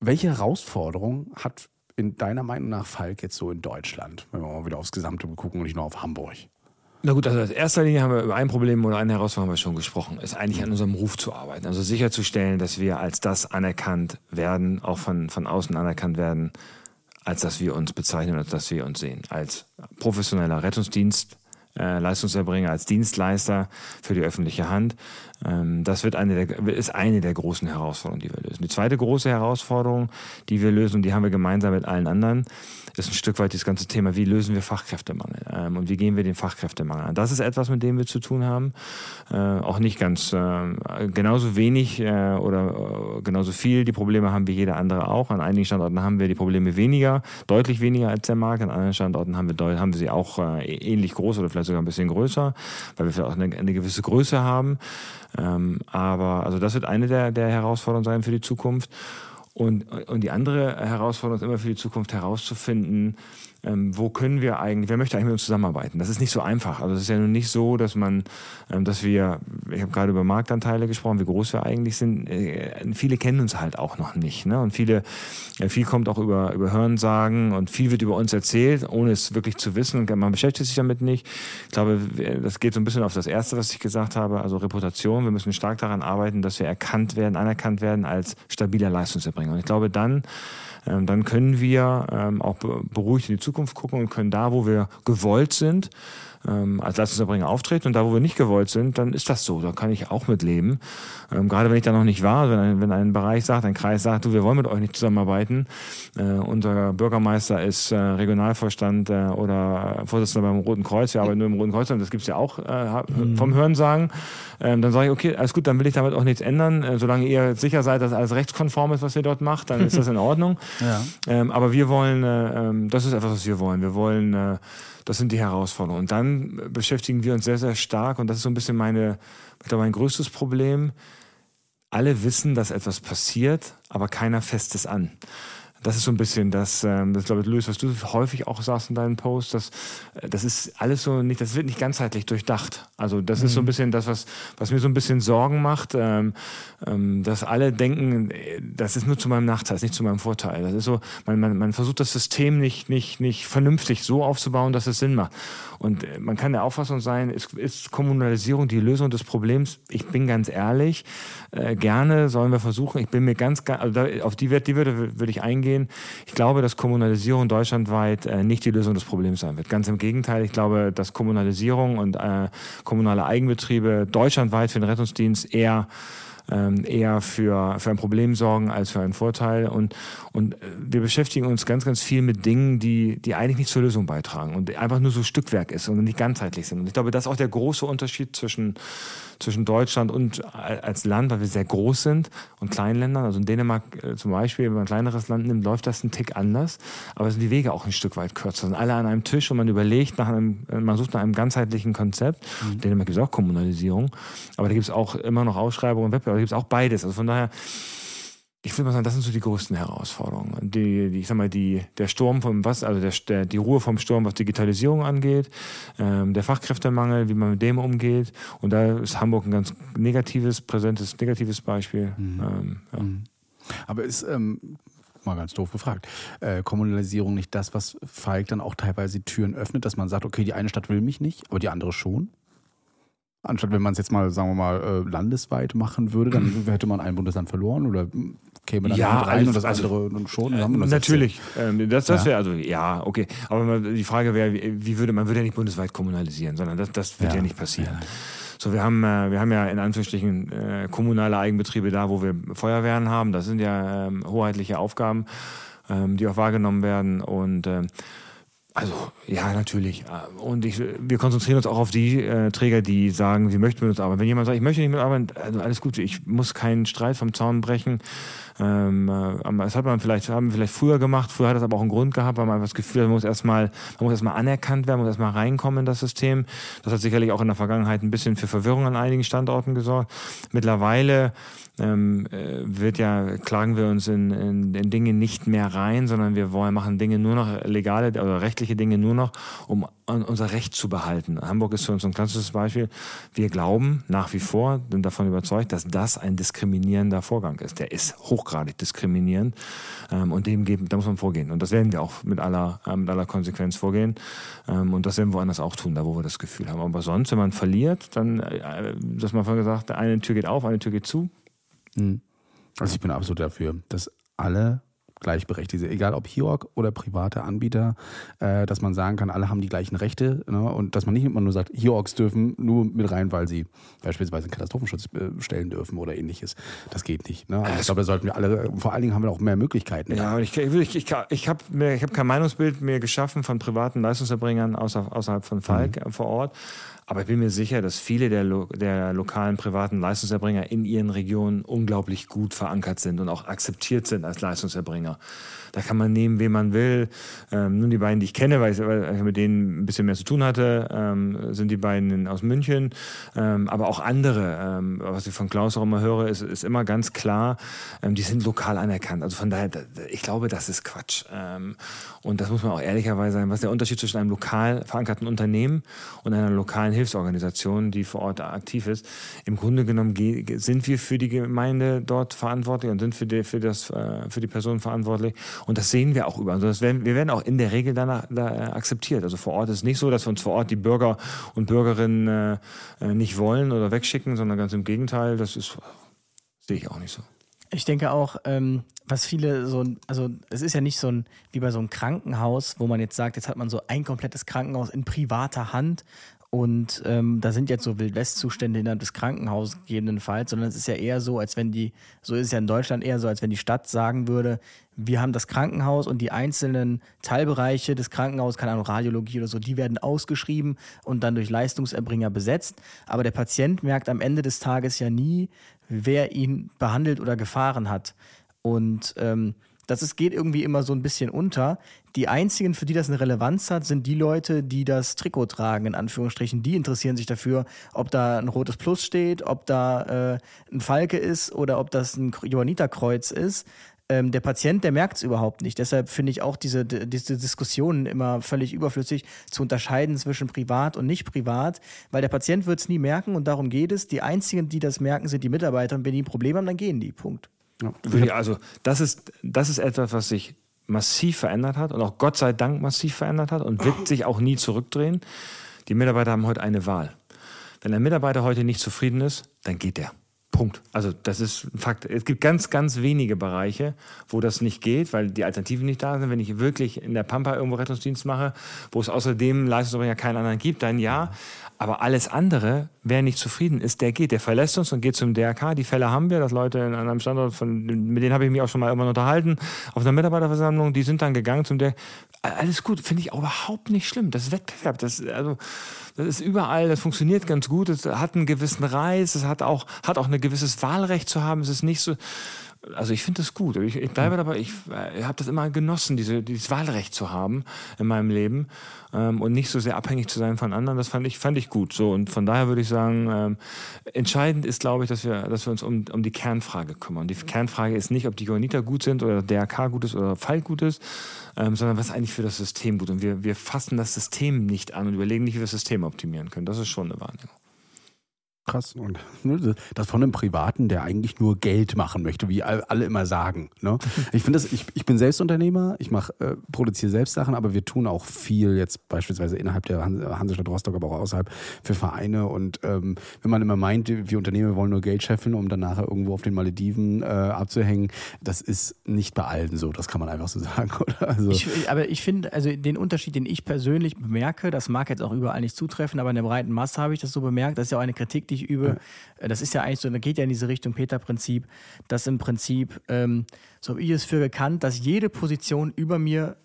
Welche Herausforderung hat in deiner Meinung nach Falk jetzt so in Deutschland, wenn wir mal wieder aufs Gesamte gucken und nicht nur auf Hamburg? Na gut, also in erster Linie haben wir über ein Problem oder eine Herausforderung haben wir schon gesprochen, ist eigentlich an unserem Ruf zu arbeiten. Also sicherzustellen, dass wir als das anerkannt werden, auch von, von außen anerkannt werden, als dass wir uns bezeichnen, als dass wir uns sehen. Als professioneller Rettungsdienst, äh, Leistungserbringer, als Dienstleister für die öffentliche Hand. Ähm, das wird eine der, ist eine der großen Herausforderungen, die wir lösen. Die zweite große Herausforderung, die wir lösen, und die haben wir gemeinsam mit allen anderen, ist ein Stück weit das ganze Thema, wie lösen wir Fachkräftemangel ähm, und wie gehen wir den Fachkräftemangel an. Das ist etwas, mit dem wir zu tun haben. Äh, auch nicht ganz äh, genauso wenig äh, oder äh, genauso viel. Die Probleme haben wie jeder andere auch. An einigen Standorten haben wir die Probleme weniger, deutlich weniger als der Markt. An anderen Standorten haben wir, haben wir sie auch äh, ähnlich groß oder vielleicht sogar ein bisschen größer, weil wir vielleicht auch eine, eine gewisse Größe haben. Ähm, aber also das wird eine der, der Herausforderungen sein für die Zukunft. Und, und die andere Herausforderung ist immer für die Zukunft herauszufinden, ähm, wo können wir eigentlich, wer möchte eigentlich mit uns zusammenarbeiten? Das ist nicht so einfach. Also es ist ja nun nicht so, dass man, ähm, dass wir, ich habe gerade über Marktanteile gesprochen, wie groß wir eigentlich sind. Äh, viele kennen uns halt auch noch nicht. Ne? Und viele, äh, viel kommt auch über, über Hörensagen und viel wird über uns erzählt, ohne es wirklich zu wissen. Man beschäftigt sich damit nicht. Ich glaube, das geht so ein bisschen auf das Erste, was ich gesagt habe, also Reputation. Wir müssen stark daran arbeiten, dass wir erkannt werden, anerkannt werden als stabiler Leistungserbringer. Und ich glaube, dann ähm, dann können wir ähm, auch beruhigt in die Zukunft gucken und können da, wo wir gewollt sind, ähm, als Leistungserbringer auftreten und da, wo wir nicht gewollt sind, dann ist das so. Da kann ich auch mit leben. Ähm, gerade wenn ich da noch nicht war, wenn ein, wenn ein Bereich sagt, ein Kreis sagt, du, wir wollen mit euch nicht zusammenarbeiten. Äh, unser Bürgermeister ist äh, Regionalvorstand äh, oder Vorsitzender beim Roten Kreuz, wir arbeiten nur im Roten Kreuz, und das gibt's ja auch äh, mhm. vom Hörensagen. Ähm, dann sage ich, okay, alles gut, dann will ich damit auch nichts ändern. Äh, solange ihr sicher seid, dass alles rechtskonform ist, was ihr dort macht, dann ist das in Ordnung. ja. ähm, aber wir wollen, äh, ähm, das ist etwas, was wir wollen. Wir wollen äh, das sind die Herausforderungen. Und dann beschäftigen wir uns sehr, sehr stark, und das ist so ein bisschen meine, ich glaube, mein größtes Problem. Alle wissen, dass etwas passiert, aber keiner fässt es an das ist so ein bisschen das, ähm, das glaube ich, Luis, was du häufig auch sagst in deinen Posts, dass äh, das ist alles so nicht, das wird nicht ganzheitlich durchdacht. Also das mhm. ist so ein mhm. bisschen das, was, was mir so ein bisschen Sorgen macht, ähm, ähm, dass alle denken, äh, das ist nur zu meinem Nachteil, nicht zu meinem Vorteil. Das ist so, man, man, man versucht das System nicht, nicht, nicht vernünftig so aufzubauen, dass es Sinn macht. Und äh, man kann der Auffassung sein, ist, ist Kommunalisierung die Lösung des Problems? Ich bin ganz ehrlich, äh, gerne sollen wir versuchen. Ich bin mir ganz, also da, auf die, die würde, würde ich eingehen. Ich glaube, dass Kommunalisierung deutschlandweit äh, nicht die Lösung des Problems sein wird. Ganz im Gegenteil. Ich glaube, dass Kommunalisierung und äh, kommunale Eigenbetriebe deutschlandweit für den Rettungsdienst eher ähm, eher für, für ein Problem sorgen als für einen Vorteil. Und, und äh, wir beschäftigen uns ganz, ganz viel mit Dingen, die, die eigentlich nicht zur Lösung beitragen und einfach nur so Stückwerk ist und nicht ganzheitlich sind. Und ich glaube, das ist auch der große Unterschied zwischen zwischen Deutschland und als Land, weil wir sehr groß sind und kleinen Ländern. Also in Dänemark äh, zum Beispiel, wenn man ein kleineres Land nimmt, läuft das ein Tick anders. Aber sind die Wege auch ein Stück weit kürzer. Sind alle an einem Tisch und man überlegt nach einem, man sucht nach einem ganzheitlichen Konzept. Mhm. In Dänemark gibt es auch Kommunalisierung. Aber da gibt es auch immer noch Ausschreibungen und Wettbewerbe. Da gibt es auch beides. Also von daher, ich würde mal sagen, das sind so die größten Herausforderungen. Die, die ich sag mal, die, der Sturm vom was, also der, der, die Ruhe vom Sturm, was Digitalisierung angeht, ähm, der Fachkräftemangel, wie man mit dem umgeht. Und da ist Hamburg ein ganz negatives, präsentes, negatives Beispiel. Mhm. Ähm, ja. Mhm. Aber ist, ähm, mal ganz doof gefragt, äh, Kommunalisierung nicht das, was Falk dann auch teilweise Türen öffnet, dass man sagt, okay, die eine Stadt will mich nicht, aber die andere schon? Anstatt wenn man es jetzt mal, sagen wir mal, äh, landesweit machen würde, dann hätte man ein Bundesland verloren oder käme dann ja, rein und das also, andere nun schon. Äh, natürlich. Ähm, das das ja. wäre also, ja, okay. Aber die Frage wäre, wie würde man würde ja nicht bundesweit kommunalisieren, sondern das, das wird ja, ja nicht passieren. So, wir haben, äh, wir haben ja in Anführungsstrichen äh, kommunale Eigenbetriebe da, wo wir Feuerwehren haben. Das sind ja ähm, hoheitliche Aufgaben, ähm, die auch wahrgenommen werden. Und ähm, also ja, natürlich. Und ich, wir konzentrieren uns auch auf die äh, Träger, die sagen, sie möchten mit uns arbeiten. Wenn jemand sagt, ich möchte nicht mit arbeiten, also alles gut, ich muss keinen Streit vom Zaun brechen. Ähm, äh, das hat man vielleicht, haben wir vielleicht früher gemacht, früher hat das aber auch einen Grund gehabt, weil man einfach das Gefühl hat, man muss erstmal, man muss erstmal anerkannt werden, man muss erstmal reinkommen in das System. Das hat sicherlich auch in der Vergangenheit ein bisschen für Verwirrung an einigen Standorten gesorgt. Mittlerweile ähm, äh, wird ja, klagen wir uns in, in, in Dinge nicht mehr rein, sondern wir wollen machen Dinge nur noch legale oder rechtliche Dinge nur noch, um unser Recht zu behalten. Hamburg ist für uns ein klassisches Beispiel. Wir glauben nach wie vor, sind davon überzeugt, dass das ein diskriminierender Vorgang ist. Der ist hochgradig diskriminierend ähm, und dem geben, da muss man vorgehen. Und das werden wir auch mit aller, äh, mit aller Konsequenz vorgehen. Ähm, und das werden wir woanders auch tun, da wo wir das Gefühl haben. Aber sonst, wenn man verliert, dann, äh, dass man vorhin gesagt, eine Tür geht auf, eine Tür geht zu, hm. Also ich bin absolut dafür, dass alle gleichberechtigt sind, egal ob HIOC oder private Anbieter, äh, dass man sagen kann, alle haben die gleichen Rechte ne? und dass man nicht immer nur sagt, HIOCs dürfen nur mit rein, weil sie beispielsweise einen Katastrophenschutz äh, stellen dürfen oder ähnliches. Das geht nicht. Ne? Also ich glaube, da sollten wir alle, vor allen Dingen haben wir auch mehr Möglichkeiten. Ja, ich, ich, ich, ich habe hab kein Meinungsbild mehr geschaffen von privaten Leistungserbringern außer, außerhalb von Falk mhm. vor Ort. Aber ich bin mir sicher, dass viele der, lo der lokalen privaten Leistungserbringer in ihren Regionen unglaublich gut verankert sind und auch akzeptiert sind als Leistungserbringer. Da kann man nehmen, wen man will. Ähm, nun die beiden, die ich kenne, weil ich, weil ich, mit denen ein bisschen mehr zu tun hatte, ähm, sind die beiden aus München. Ähm, aber auch andere, ähm, was ich von Klaus auch immer höre, ist, ist immer ganz klar, ähm, die sind lokal anerkannt. Also von daher, ich glaube, das ist Quatsch. Ähm, und das muss man auch ehrlicherweise sagen. Was ist der Unterschied zwischen einem lokal verankerten Unternehmen und einer lokalen Hilfsorganisation, die vor Ort aktiv ist? Im Grunde genommen sind wir für die Gemeinde dort verantwortlich und sind für die, für das, äh, für die Person verantwortlich. Und das sehen wir auch über. Also werden, wir werden auch in der Regel danach da äh, akzeptiert. Also vor Ort ist es nicht so, dass wir uns vor Ort die Bürger und Bürgerinnen äh, nicht wollen oder wegschicken, sondern ganz im Gegenteil. Das ist, sehe ich auch nicht so. Ich denke auch, ähm, was viele so, also es ist ja nicht so ein, wie bei so einem Krankenhaus, wo man jetzt sagt, jetzt hat man so ein komplettes Krankenhaus in privater Hand und ähm, da sind jetzt so Wildwestzustände innerhalb des Krankenhauses gegebenenfalls, sondern es ist ja eher so, als wenn die, so ist es ja in Deutschland eher so, als wenn die Stadt sagen würde, wir haben das Krankenhaus und die einzelnen Teilbereiche des Krankenhauses, keine Ahnung, Radiologie oder so, die werden ausgeschrieben und dann durch Leistungserbringer besetzt. Aber der Patient merkt am Ende des Tages ja nie, wer ihn behandelt oder gefahren hat. Und ähm, das ist, geht irgendwie immer so ein bisschen unter. Die einzigen, für die das eine Relevanz hat, sind die Leute, die das Trikot tragen, in Anführungsstrichen. Die interessieren sich dafür, ob da ein rotes Plus steht, ob da äh, ein Falke ist oder ob das ein Johanniterkreuz ist. Ähm, der Patient, der merkt es überhaupt nicht. Deshalb finde ich auch diese, diese Diskussionen immer völlig überflüssig zu unterscheiden zwischen privat und nicht privat, weil der Patient wird es nie merken und darum geht es. Die einzigen, die das merken, sind die Mitarbeiter und wenn die ein Problem haben, dann gehen die. Punkt. Ja. Also das ist, das ist etwas, was sich massiv verändert hat und auch Gott sei Dank massiv verändert hat und wird sich auch nie zurückdrehen. Die Mitarbeiter haben heute eine Wahl. Wenn ein Mitarbeiter heute nicht zufrieden ist, dann geht er. Punkt. Also das ist ein Fakt. Es gibt ganz, ganz wenige Bereiche, wo das nicht geht, weil die Alternativen nicht da sind. Wenn ich wirklich in der Pampa irgendwo Rettungsdienst mache, wo es außerdem Leistungserbringer keinen anderen gibt, dann ja. Aber alles andere, wer nicht zufrieden ist, der geht. Der verlässt uns und geht zum DRK. Die Fälle haben wir, dass Leute in einem Standort, von, mit denen habe ich mich auch schon mal irgendwann unterhalten, auf einer Mitarbeiterversammlung, die sind dann gegangen zum DRK. Alles gut, finde ich auch überhaupt nicht schlimm. Das ist Wettbewerb. Das, also, das ist überall, das funktioniert ganz gut. Es hat einen gewissen Reiz, es hat auch, hat auch ein gewisses Wahlrecht zu haben. Es ist nicht so, also ich finde das gut. Ich, ich bleibe dabei, ich, ich habe das immer genossen, diese, dieses Wahlrecht zu haben in meinem Leben ähm, und nicht so sehr abhängig zu sein von anderen. Das fand ich, fand ich gut. So und von daher würde ich sagen, ähm, entscheidend ist, glaube ich, dass wir, dass wir uns um, um die Kernfrage kümmern. Die Kernfrage ist nicht, ob die Johanniter gut sind oder DRK gut ist oder Fall gut ist, ähm, sondern was eigentlich für das System gut. Und wir, wir fassen das System nicht an und überlegen nicht, wie wir das System optimieren können. Das ist schon eine Wahrnehmung. Krass. Und ne, das von einem Privaten, der eigentlich nur Geld machen möchte, wie alle immer sagen. Ne? Ich finde das, ich, ich bin Selbstunternehmer, ich mache, äh, produziere selbst Sachen, aber wir tun auch viel jetzt beispielsweise innerhalb der Hansestadt Rostock, aber auch außerhalb für Vereine. Und ähm, wenn man immer meint, wir Unternehmer wollen nur Geld scheffeln, um dann nachher irgendwo auf den Malediven äh, abzuhängen, das ist nicht bei allen so. Das kann man einfach so sagen, oder? Also ich, aber ich finde, also den Unterschied, den ich persönlich bemerke, das mag jetzt auch überall nicht zutreffen, aber in der breiten Masse habe ich das so bemerkt, das ist ja auch eine Kritik, die ich übe, ja. Äh, das ist ja eigentlich so, da geht ja in diese Richtung Peter-Prinzip, dass im Prinzip, ähm, so habe ich es für gekannt, dass jede Position über mir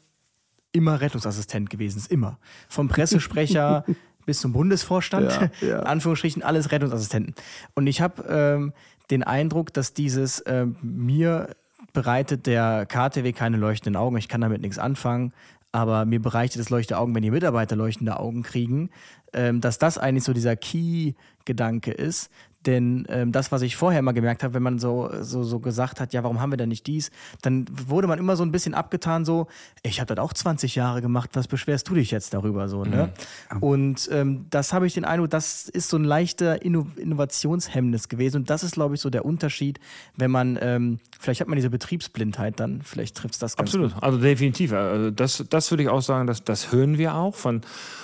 immer Rettungsassistent gewesen ist, immer. Vom Pressesprecher bis zum Bundesvorstand, ja, ja. Anführungsstrichen, alles Rettungsassistenten. Und ich habe ähm, den Eindruck, dass dieses äh, mir bereitet der KTW keine leuchtenden Augen, ich kann damit nichts anfangen, aber mir bereitet es leuchtende Augen, wenn die Mitarbeiter leuchtende Augen kriegen, ähm, dass das eigentlich so dieser Key-Gedanke ist, denn ähm, das, was ich vorher mal gemerkt habe, wenn man so, so, so gesagt hat, ja, warum haben wir denn nicht dies, dann wurde man immer so ein bisschen abgetan, so, ich habe das auch 20 Jahre gemacht, was beschwerst du dich jetzt darüber so, ne? Mhm. Und ähm, das habe ich den Eindruck, das ist so ein leichter Inno Innovationshemmnis gewesen. Und das ist, glaube ich, so der Unterschied, wenn man, ähm, vielleicht hat man diese Betriebsblindheit dann, vielleicht trifft es das ganz Absolut, gut. also definitiv. Also das, das würde ich auch sagen, dass, das hören wir auch von,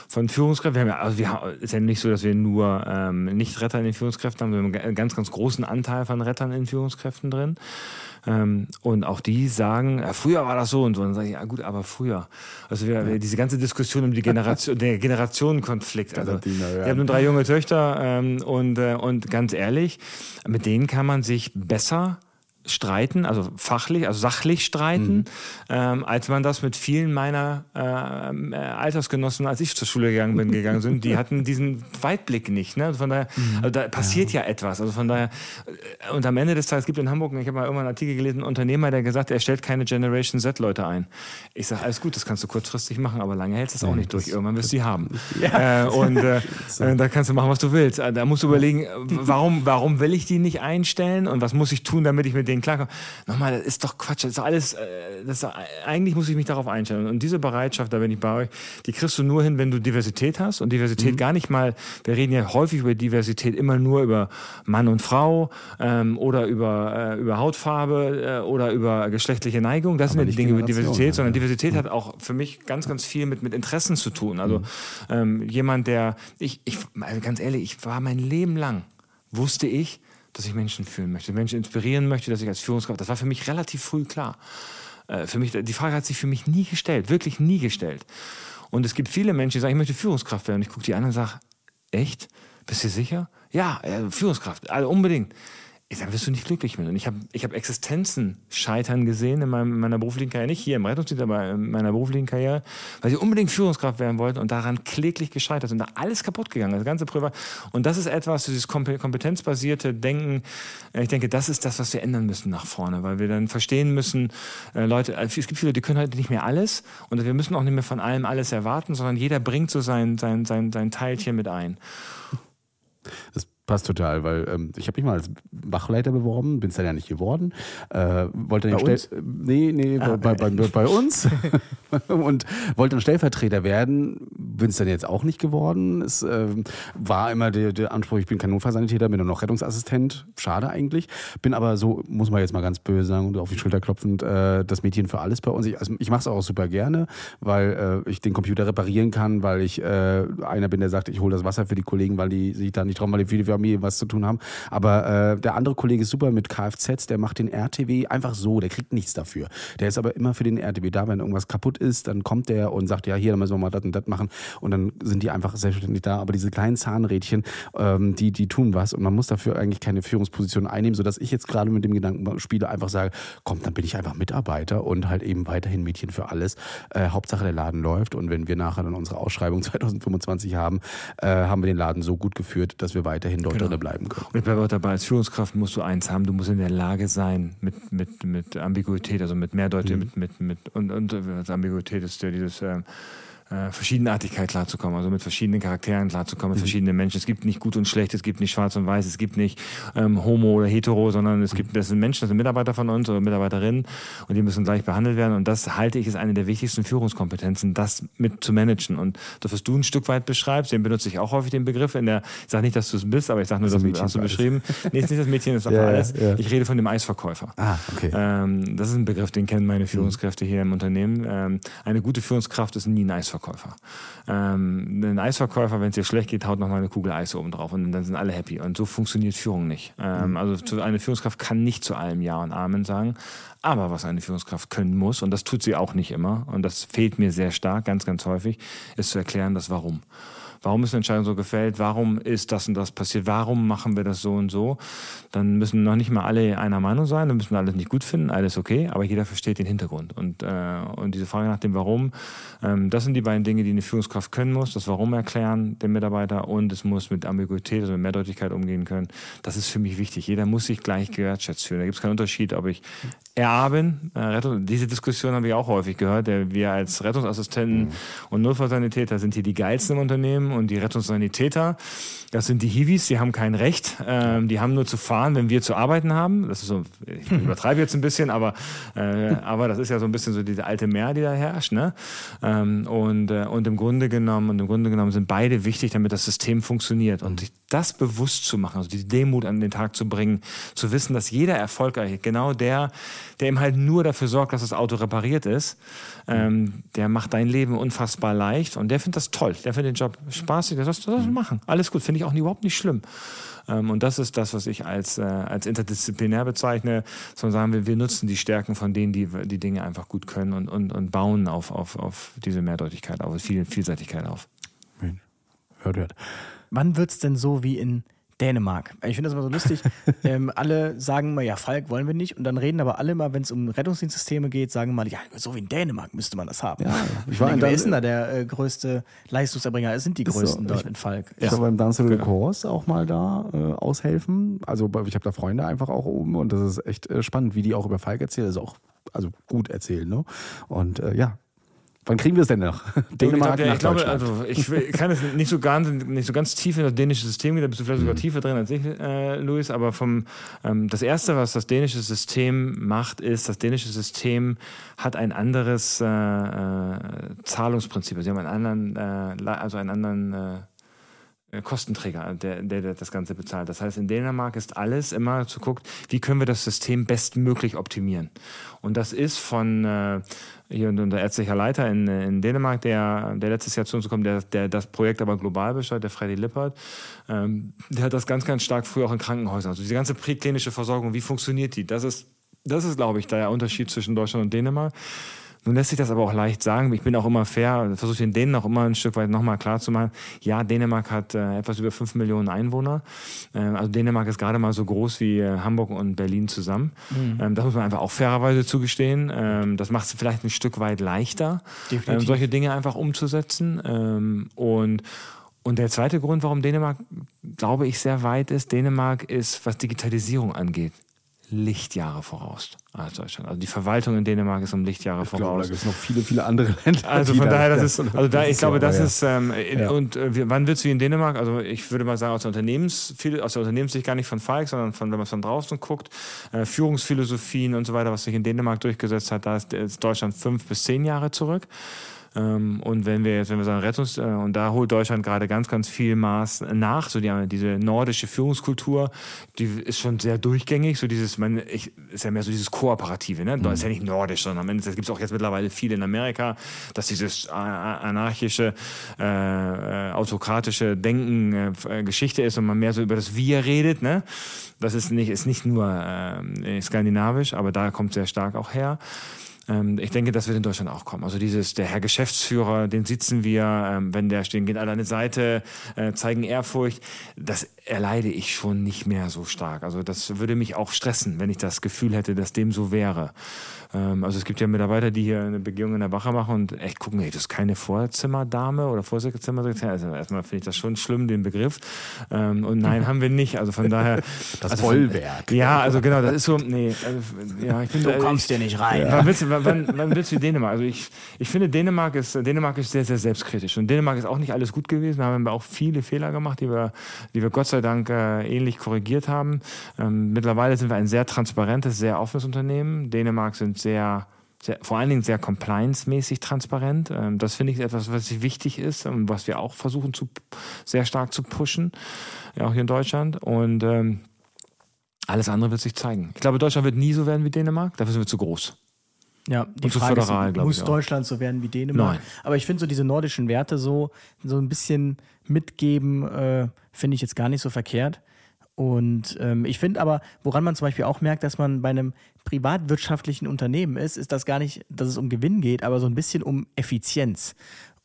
von Führungskräften. Wir haben ja, also wir haben, ist ja nicht so, dass wir nur ähm, Nicht-Retter in den Führungskräften haben, wir einen ganz, ganz großen Anteil von Rettern in Führungskräften drin. Ähm, und auch die sagen, ja, früher war das so und so. Und dann sage ich, ja gut, aber früher. Also wir, ja. diese ganze Diskussion um die Generation, der Generationenkonflikt. Also, wir haben nur drei junge Töchter ähm, und, äh, und ganz ehrlich, mit denen kann man sich besser streiten, also fachlich, also sachlich streiten, mhm. ähm, als man das mit vielen meiner äh, Altersgenossen, als ich zur Schule gegangen bin, gegangen sind, die hatten diesen Weitblick nicht. Ne? Also von daher, mhm. also da passiert ja. ja. etwas. Also von daher, äh, und am Ende des Tages gibt in Hamburg, ich habe mal irgendwann einen Artikel gelesen, einen Unternehmer, der gesagt, er stellt keine Generation Z-Leute ein. Ich sage, alles gut, das kannst du kurzfristig machen, aber lange hältst du es auch nicht durch. Irgendwann wirst du sie haben. Ja. Äh, und äh, so. da kannst du machen, was du willst. Da musst du überlegen, warum, warum will ich die nicht einstellen und was muss ich tun, damit ich mit denen denen klarkommen. Nochmal, das ist doch Quatsch. Das ist alles, äh, das ist, eigentlich muss ich mich darauf einstellen. Und diese Bereitschaft, da bin ich bei euch, die kriegst du nur hin, wenn du Diversität hast. Und Diversität mhm. gar nicht mal, wir reden ja häufig über Diversität immer nur über Mann und Frau ähm, oder über, äh, über Hautfarbe äh, oder über geschlechtliche Neigung. Das Aber sind ja die Dinge über Diversität, sondern Diversität mhm. hat auch für mich ganz, ganz viel mit, mit Interessen zu tun. Also mhm. ähm, jemand, der, ich, ich, also ganz ehrlich, ich war mein Leben lang, wusste ich, dass ich Menschen fühlen möchte, Menschen inspirieren möchte, dass ich als Führungskraft, das war für mich relativ früh klar. Äh, für mich, die Frage hat sich für mich nie gestellt, wirklich nie gestellt. Und es gibt viele Menschen, die sagen, ich möchte Führungskraft werden. Und ich gucke die an und sage, echt? Bist du sicher? Ja, äh, Führungskraft, also unbedingt dann wirst du nicht glücklich mit. Und ich habe ich hab Existenzen scheitern gesehen in, meinem, in meiner beruflichen Karriere, nicht hier im Rettungsdienst, aber in meiner beruflichen Karriere, weil sie unbedingt Führungskraft werden wollten und daran kläglich gescheitert sind. Da alles kaputt gegangen, das ganze Privat. Und das ist etwas, dieses kompetenzbasierte Denken, äh, ich denke, das ist das, was wir ändern müssen nach vorne, weil wir dann verstehen müssen, äh, Leute, äh, es gibt viele, die können heute nicht mehr alles und wir müssen auch nicht mehr von allem alles erwarten, sondern jeder bringt so sein, sein, sein, sein Teilchen mit ein. Das Passt total, weil ähm, ich habe mich mal als Wachleiter beworben, bin es dann ja nicht geworden. Äh, wollte bei uns? Nee, nee, ah, bei, bei, bei, bei, uns. und wollte dann Stellvertreter werden, bin es dann jetzt auch nicht geworden. Es äh, war immer der, der Anspruch, ich bin kein Notfallsanitäter, bin nur noch Rettungsassistent. Schade eigentlich. Bin aber so, muss man jetzt mal ganz böse sagen und auf die Schulter klopfend, äh, das Mädchen für alles bei uns. Ich, also ich mache es auch super gerne, weil äh, ich den Computer reparieren kann, weil ich äh, einer bin, der sagt, ich hole das Wasser für die Kollegen, weil die sich da nicht trauen, weil die viele Familie was zu tun haben. Aber äh, der andere Kollege ist super mit Kfz, der macht den RTW einfach so, der kriegt nichts dafür. Der ist aber immer für den RTW da, wenn irgendwas kaputt ist, dann kommt der und sagt, ja, hier, dann müssen wir mal das und das machen. Und dann sind die einfach selbstverständlich da. Aber diese kleinen Zahnrädchen, ähm, die, die tun was und man muss dafür eigentlich keine Führungsposition einnehmen, sodass ich jetzt gerade mit dem Gedanken spiele, einfach sage, komm, dann bin ich einfach Mitarbeiter und halt eben weiterhin Mädchen für alles. Äh, Hauptsache der Laden läuft und wenn wir nachher dann unsere Ausschreibung 2025 haben, äh, haben wir den Laden so gut geführt, dass wir weiterhin dort genau. drin bleiben können. Und ich bleibe auch dabei, als Führungskraft musst du eins haben, du musst in der Lage sein, mit, mit, mit Ambiguität, also mit Mehrdeutigkeit, mhm. mit, mit, mit, und, und Ambiguität ist ja dieses, äh, äh, Verschiedenartigkeit klarzukommen, also mit verschiedenen Charakteren klarzukommen, mit mhm. verschiedenen Menschen. Es gibt nicht gut und schlecht, es gibt nicht schwarz und weiß, es gibt nicht ähm, homo oder hetero, sondern es gibt, das sind Menschen, das sind Mitarbeiter von uns oder Mitarbeiterinnen und die müssen gleich behandelt werden. Und das halte ich ist eine der wichtigsten Führungskompetenzen, das mit zu managen. Und das, was du ein Stück weit beschreibst, den benutze ich auch häufig den Begriff in der, ich sage nicht, dass du es bist, aber ich sage nur, das, das hast du beschrieben. nee, ist nicht das Mädchen, das ist ja, alles. Ja. Ich rede von dem Eisverkäufer. Ah, okay. Ähm, das ist ein Begriff, den kennen meine Führungskräfte hier im Unternehmen. Ähm, eine gute Führungskraft ist nie ein Eisverkäufer. Ähm, ein Eisverkäufer, wenn es dir schlecht geht, haut noch mal eine Kugel Eis oben drauf und dann sind alle happy. Und so funktioniert Führung nicht. Ähm, mhm. Also eine Führungskraft kann nicht zu allem Ja und Amen sagen. Aber was eine Führungskraft können muss, und das tut sie auch nicht immer, und das fehlt mir sehr stark, ganz, ganz häufig, ist zu erklären, das Warum warum ist eine Entscheidung so gefällt, warum ist das und das passiert, warum machen wir das so und so, dann müssen noch nicht mal alle einer Meinung sein, dann müssen wir alles nicht gut finden, alles okay, aber jeder versteht den Hintergrund. Und, äh, und diese Frage nach dem Warum, ähm, das sind die beiden Dinge, die eine Führungskraft können muss, das Warum erklären dem Mitarbeiter und es muss mit Ambiguität, also mit Mehrdeutigkeit umgehen können. Das ist für mich wichtig. Jeder muss sich gleich gewertschätzt fühlen. Da gibt es keinen Unterschied, ob ich Bin, äh, diese Diskussion habe ich auch häufig gehört, wir als Rettungsassistenten mhm. und Notfallsanitäter sind hier die geilsten im Unternehmen und die Rettungssanitäter, das sind die Hiwis, die haben kein Recht, ähm, die haben nur zu fahren, wenn wir zu arbeiten haben. Das ist so, ich übertreibe jetzt ein bisschen, aber, äh, aber das ist ja so ein bisschen so diese alte Meer, die da herrscht. Ne? Ähm, und, äh, und im Grunde genommen, und im Grunde genommen sind beide wichtig, damit das System funktioniert. Und sich das bewusst zu machen, also die Demut an den Tag zu bringen, zu wissen, dass jeder erfolgreich, genau der, der eben halt nur dafür sorgt, dass das Auto repariert ist, ähm, der macht dein Leben unfassbar leicht und der findet das toll, der findet den Job spaßig, der soll das machen. Alles gut, finde ich auch überhaupt nicht schlimm. Ähm, und das ist das, was ich als, äh, als interdisziplinär bezeichne, sondern sagen wir, wir nutzen die Stärken von denen, die die Dinge einfach gut können und, und, und bauen auf, auf, auf diese Mehrdeutigkeit, auf Viel, Vielseitigkeit auf. Hört, hört. Wann wird es denn so wie in Dänemark. Ich finde das immer so lustig. ähm, alle sagen immer, ja, Falk wollen wir nicht. Und dann reden aber alle mal, wenn es um Rettungsdienstsysteme geht, sagen mal, ja, so wie in Dänemark müsste man das haben. Ja, ich war denke, wer ist denn da der äh, größte Leistungserbringer? Es sind die größten so, dort ich, in Falk. Ich ja. war beim Dance genau. Kurs auch mal da äh, aushelfen. Also ich habe da Freunde einfach auch oben und das ist echt äh, spannend, wie die auch über Falk erzählen. Das ist auch also gut erzählen. Ne? Und äh, ja, Wann kriegen wir es denn noch? Dänemark ich, glaube, ich, glaube, also ich kann es nicht so ganz, nicht so ganz tief in das dänische System gehen, da bist du vielleicht sogar mhm. tiefer drin als ich, äh, Luis, aber vom ähm, das erste, was das dänische System macht, ist, das dänische System hat ein anderes äh, äh, Zahlungsprinzip. Sie haben einen anderen, äh, also einen anderen äh, Kostenträger, der, der, der, das Ganze bezahlt. Das heißt, in Dänemark ist alles immer zu gucken, wie können wir das System bestmöglich optimieren. Und das ist von äh, hier unser ärztlicher Leiter in, in Dänemark, der, der letztes Jahr zu uns kommt, der, der das Projekt aber global besteuert, der Freddy Lippert, ähm, der hat das ganz, ganz stark früher auch in Krankenhäusern. Also diese ganze präklinische Versorgung, wie funktioniert die? Das ist, das ist, glaube ich, der Unterschied zwischen Deutschland und Dänemark. Nun lässt sich das aber auch leicht sagen. Ich bin auch immer fair, versuche den Dänen auch immer ein Stück weit nochmal klar zu machen. Ja, Dänemark hat äh, etwas über fünf Millionen Einwohner. Äh, also Dänemark ist gerade mal so groß wie äh, Hamburg und Berlin zusammen. Mhm. Ähm, das muss man einfach auch fairerweise zugestehen. Ähm, das macht es vielleicht ein Stück weit leichter, ähm, solche Dinge einfach umzusetzen. Ähm, und und der zweite Grund, warum Dänemark, glaube ich, sehr weit ist, Dänemark ist, was Digitalisierung angeht, Lichtjahre voraus als Deutschland. Also die Verwaltung in Dänemark ist um Lichtjahre ich voraus. Glaube, da gibt es noch viele, viele andere Länder. Also von daher, das ist, also da, ich glaube, das ist, ähm, ja. und äh, wann wird es wie in Dänemark? Also ich würde mal sagen, aus der Unternehmens, viel, aus der Unternehmenssicht gar nicht von Falk, sondern von, wenn man es von draußen guckt, äh, Führungsphilosophien und so weiter, was sich in Dänemark durchgesetzt hat, da ist, ist Deutschland fünf bis zehn Jahre zurück. Ähm, und wenn wir jetzt, wenn wir sagen Rettungs, äh, und da holt Deutschland gerade ganz, ganz viel Maß nach, so die, diese nordische Führungskultur, die ist schon sehr durchgängig, so dieses, man, ich, ist ja mehr so dieses Kooperative, ne? Mhm. ist ja nicht nordisch, sondern am Ende gibt es auch jetzt mittlerweile viel in Amerika, dass dieses anarchische, äh, äh, autokratische Denken äh, Geschichte ist und man mehr so über das Wir redet, ne? Das ist nicht, ist nicht nur äh, skandinavisch, aber da kommt sehr stark auch her. Ähm, ich denke, das wird in Deutschland auch kommen. Also dieses, der Herr Geschäftsführer, den sitzen wir, ähm, wenn der stehen, geht alle an die Seite, äh, zeigen Ehrfurcht. Das erleide ich schon nicht mehr so stark. Also das würde mich auch stressen, wenn ich das Gefühl hätte, dass dem so wäre. Ähm, also es gibt ja Mitarbeiter, die hier eine Begehung in der Wache machen und echt gucken, hey, das ist keine Vorzimmerdame oder Vorsitzendezimmer. Also erstmal finde ich das schon schlimm, den Begriff. Ähm, und nein, haben wir nicht. Also von daher. Das also Bollwerk. Ja, also genau, das ist so, nee, also, ja, ich bin Du kommst hier nicht rein. Ja. wann, wann willst du Dänemark? Also ich, ich finde, Dänemark ist, Dänemark ist sehr, sehr selbstkritisch. Und Dänemark ist auch nicht alles gut gewesen. Da haben wir auch viele Fehler gemacht, die wir, die wir Gott sei Dank äh, ähnlich korrigiert haben. Ähm, mittlerweile sind wir ein sehr transparentes, sehr offenes Unternehmen. Dänemark sind sehr sehr, vor allen Dingen sehr compliance-mäßig transparent. Ähm, das finde ich etwas, was wichtig ist und was wir auch versuchen zu sehr stark zu pushen, ja, auch hier in Deutschland. Und ähm, alles andere wird sich zeigen. Ich glaube, Deutschland wird nie so werden wie Dänemark. Dafür sind wir zu groß. Ja, die Frage föderal, ist, muss Deutschland so werden wie Dänemark? Nein. Aber ich finde so diese nordischen Werte so, so ein bisschen mitgeben, äh, finde ich jetzt gar nicht so verkehrt. Und ähm, ich finde aber, woran man zum Beispiel auch merkt, dass man bei einem privatwirtschaftlichen Unternehmen ist, ist das gar nicht, dass es um Gewinn geht, aber so ein bisschen um Effizienz.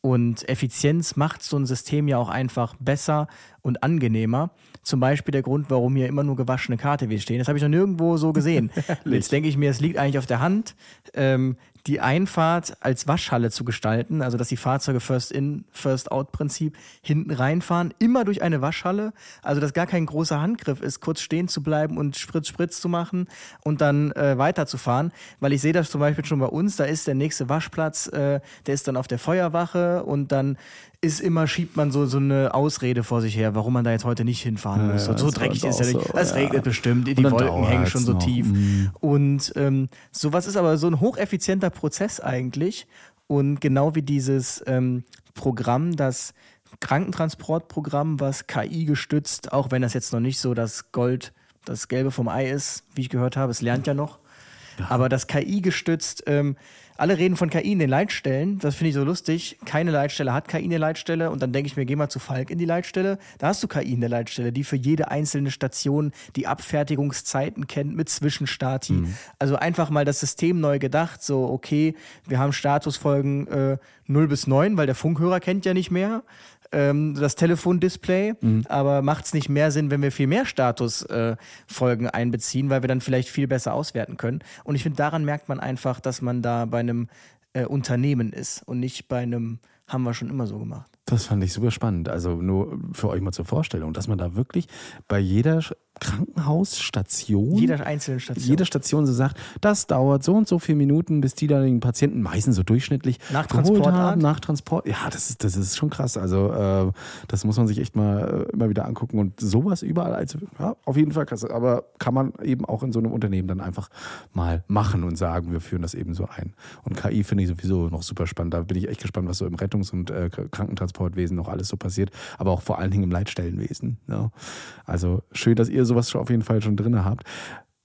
Und Effizienz macht so ein System ja auch einfach besser und angenehmer. Zum Beispiel der Grund, warum hier immer nur gewaschene KTW stehen. Das habe ich noch nirgendwo so gesehen. Jetzt denke ich mir, es liegt eigentlich auf der Hand. Ähm, die Einfahrt als Waschhalle zu gestalten, also dass die Fahrzeuge First In, First Out Prinzip hinten reinfahren, immer durch eine Waschhalle, also dass gar kein großer Handgriff ist, kurz stehen zu bleiben und Spritz, Spritz zu machen und dann äh, weiterzufahren, weil ich sehe das zum Beispiel schon bei uns, da ist der nächste Waschplatz, äh, der ist dann auf der Feuerwache und dann ist immer, schiebt man so, so eine Ausrede vor sich her, warum man da jetzt heute nicht hinfahren ja, muss. Ja, so dreckig ist ja nicht. So, es ja. regnet bestimmt, die Wolken hängen schon so noch. tief. Mhm. Und ähm, sowas ist aber so ein hocheffizienter Prozess eigentlich. Und genau wie dieses ähm, Programm, das Krankentransportprogramm, was KI gestützt, auch wenn das jetzt noch nicht so das Gold, das Gelbe vom Ei ist, wie ich gehört habe, es lernt ja noch. Aber das KI gestützt ähm, alle reden von KI in den Leitstellen. Das finde ich so lustig. Keine Leitstelle hat KI in der Leitstelle. Und dann denke ich mir, geh mal zu Falk in die Leitstelle. Da hast du KI in der Leitstelle, die für jede einzelne Station die Abfertigungszeiten kennt mit Zwischenstati. Mhm. Also einfach mal das System neu gedacht. So, okay, wir haben Statusfolgen äh, 0 bis 9, weil der Funkhörer kennt ja nicht mehr ähm, das Telefondisplay, mhm. aber macht es nicht mehr Sinn, wenn wir viel mehr Statusfolgen äh, einbeziehen, weil wir dann vielleicht viel besser auswerten können. Und ich finde, daran merkt man einfach, dass man da bei einem äh, Unternehmen ist und nicht bei einem, haben wir schon immer so gemacht. Das fand ich super spannend. Also nur für euch mal zur Vorstellung, dass man da wirklich bei jeder Krankenhausstation. Jeder einzelnen Station. Jede Station so sagt, das dauert so und so viele Minuten, bis die da den Patienten meistens so durchschnittlich nach Transport haben. Nach Transport. Ja, das ist, das ist schon krass. Also äh, das muss man sich echt mal äh, immer wieder angucken und sowas überall. Also ja, auf jeden Fall krass. Aber kann man eben auch in so einem Unternehmen dann einfach mal machen und sagen, wir führen das eben so ein. Und KI finde ich sowieso noch super spannend. Da bin ich echt gespannt, was so im Rettungs- und äh, Krankentransportwesen noch alles so passiert. Aber auch vor allen Dingen im Leitstellenwesen. Ja. Also schön, dass ihr so sowas auf jeden Fall schon drin habt.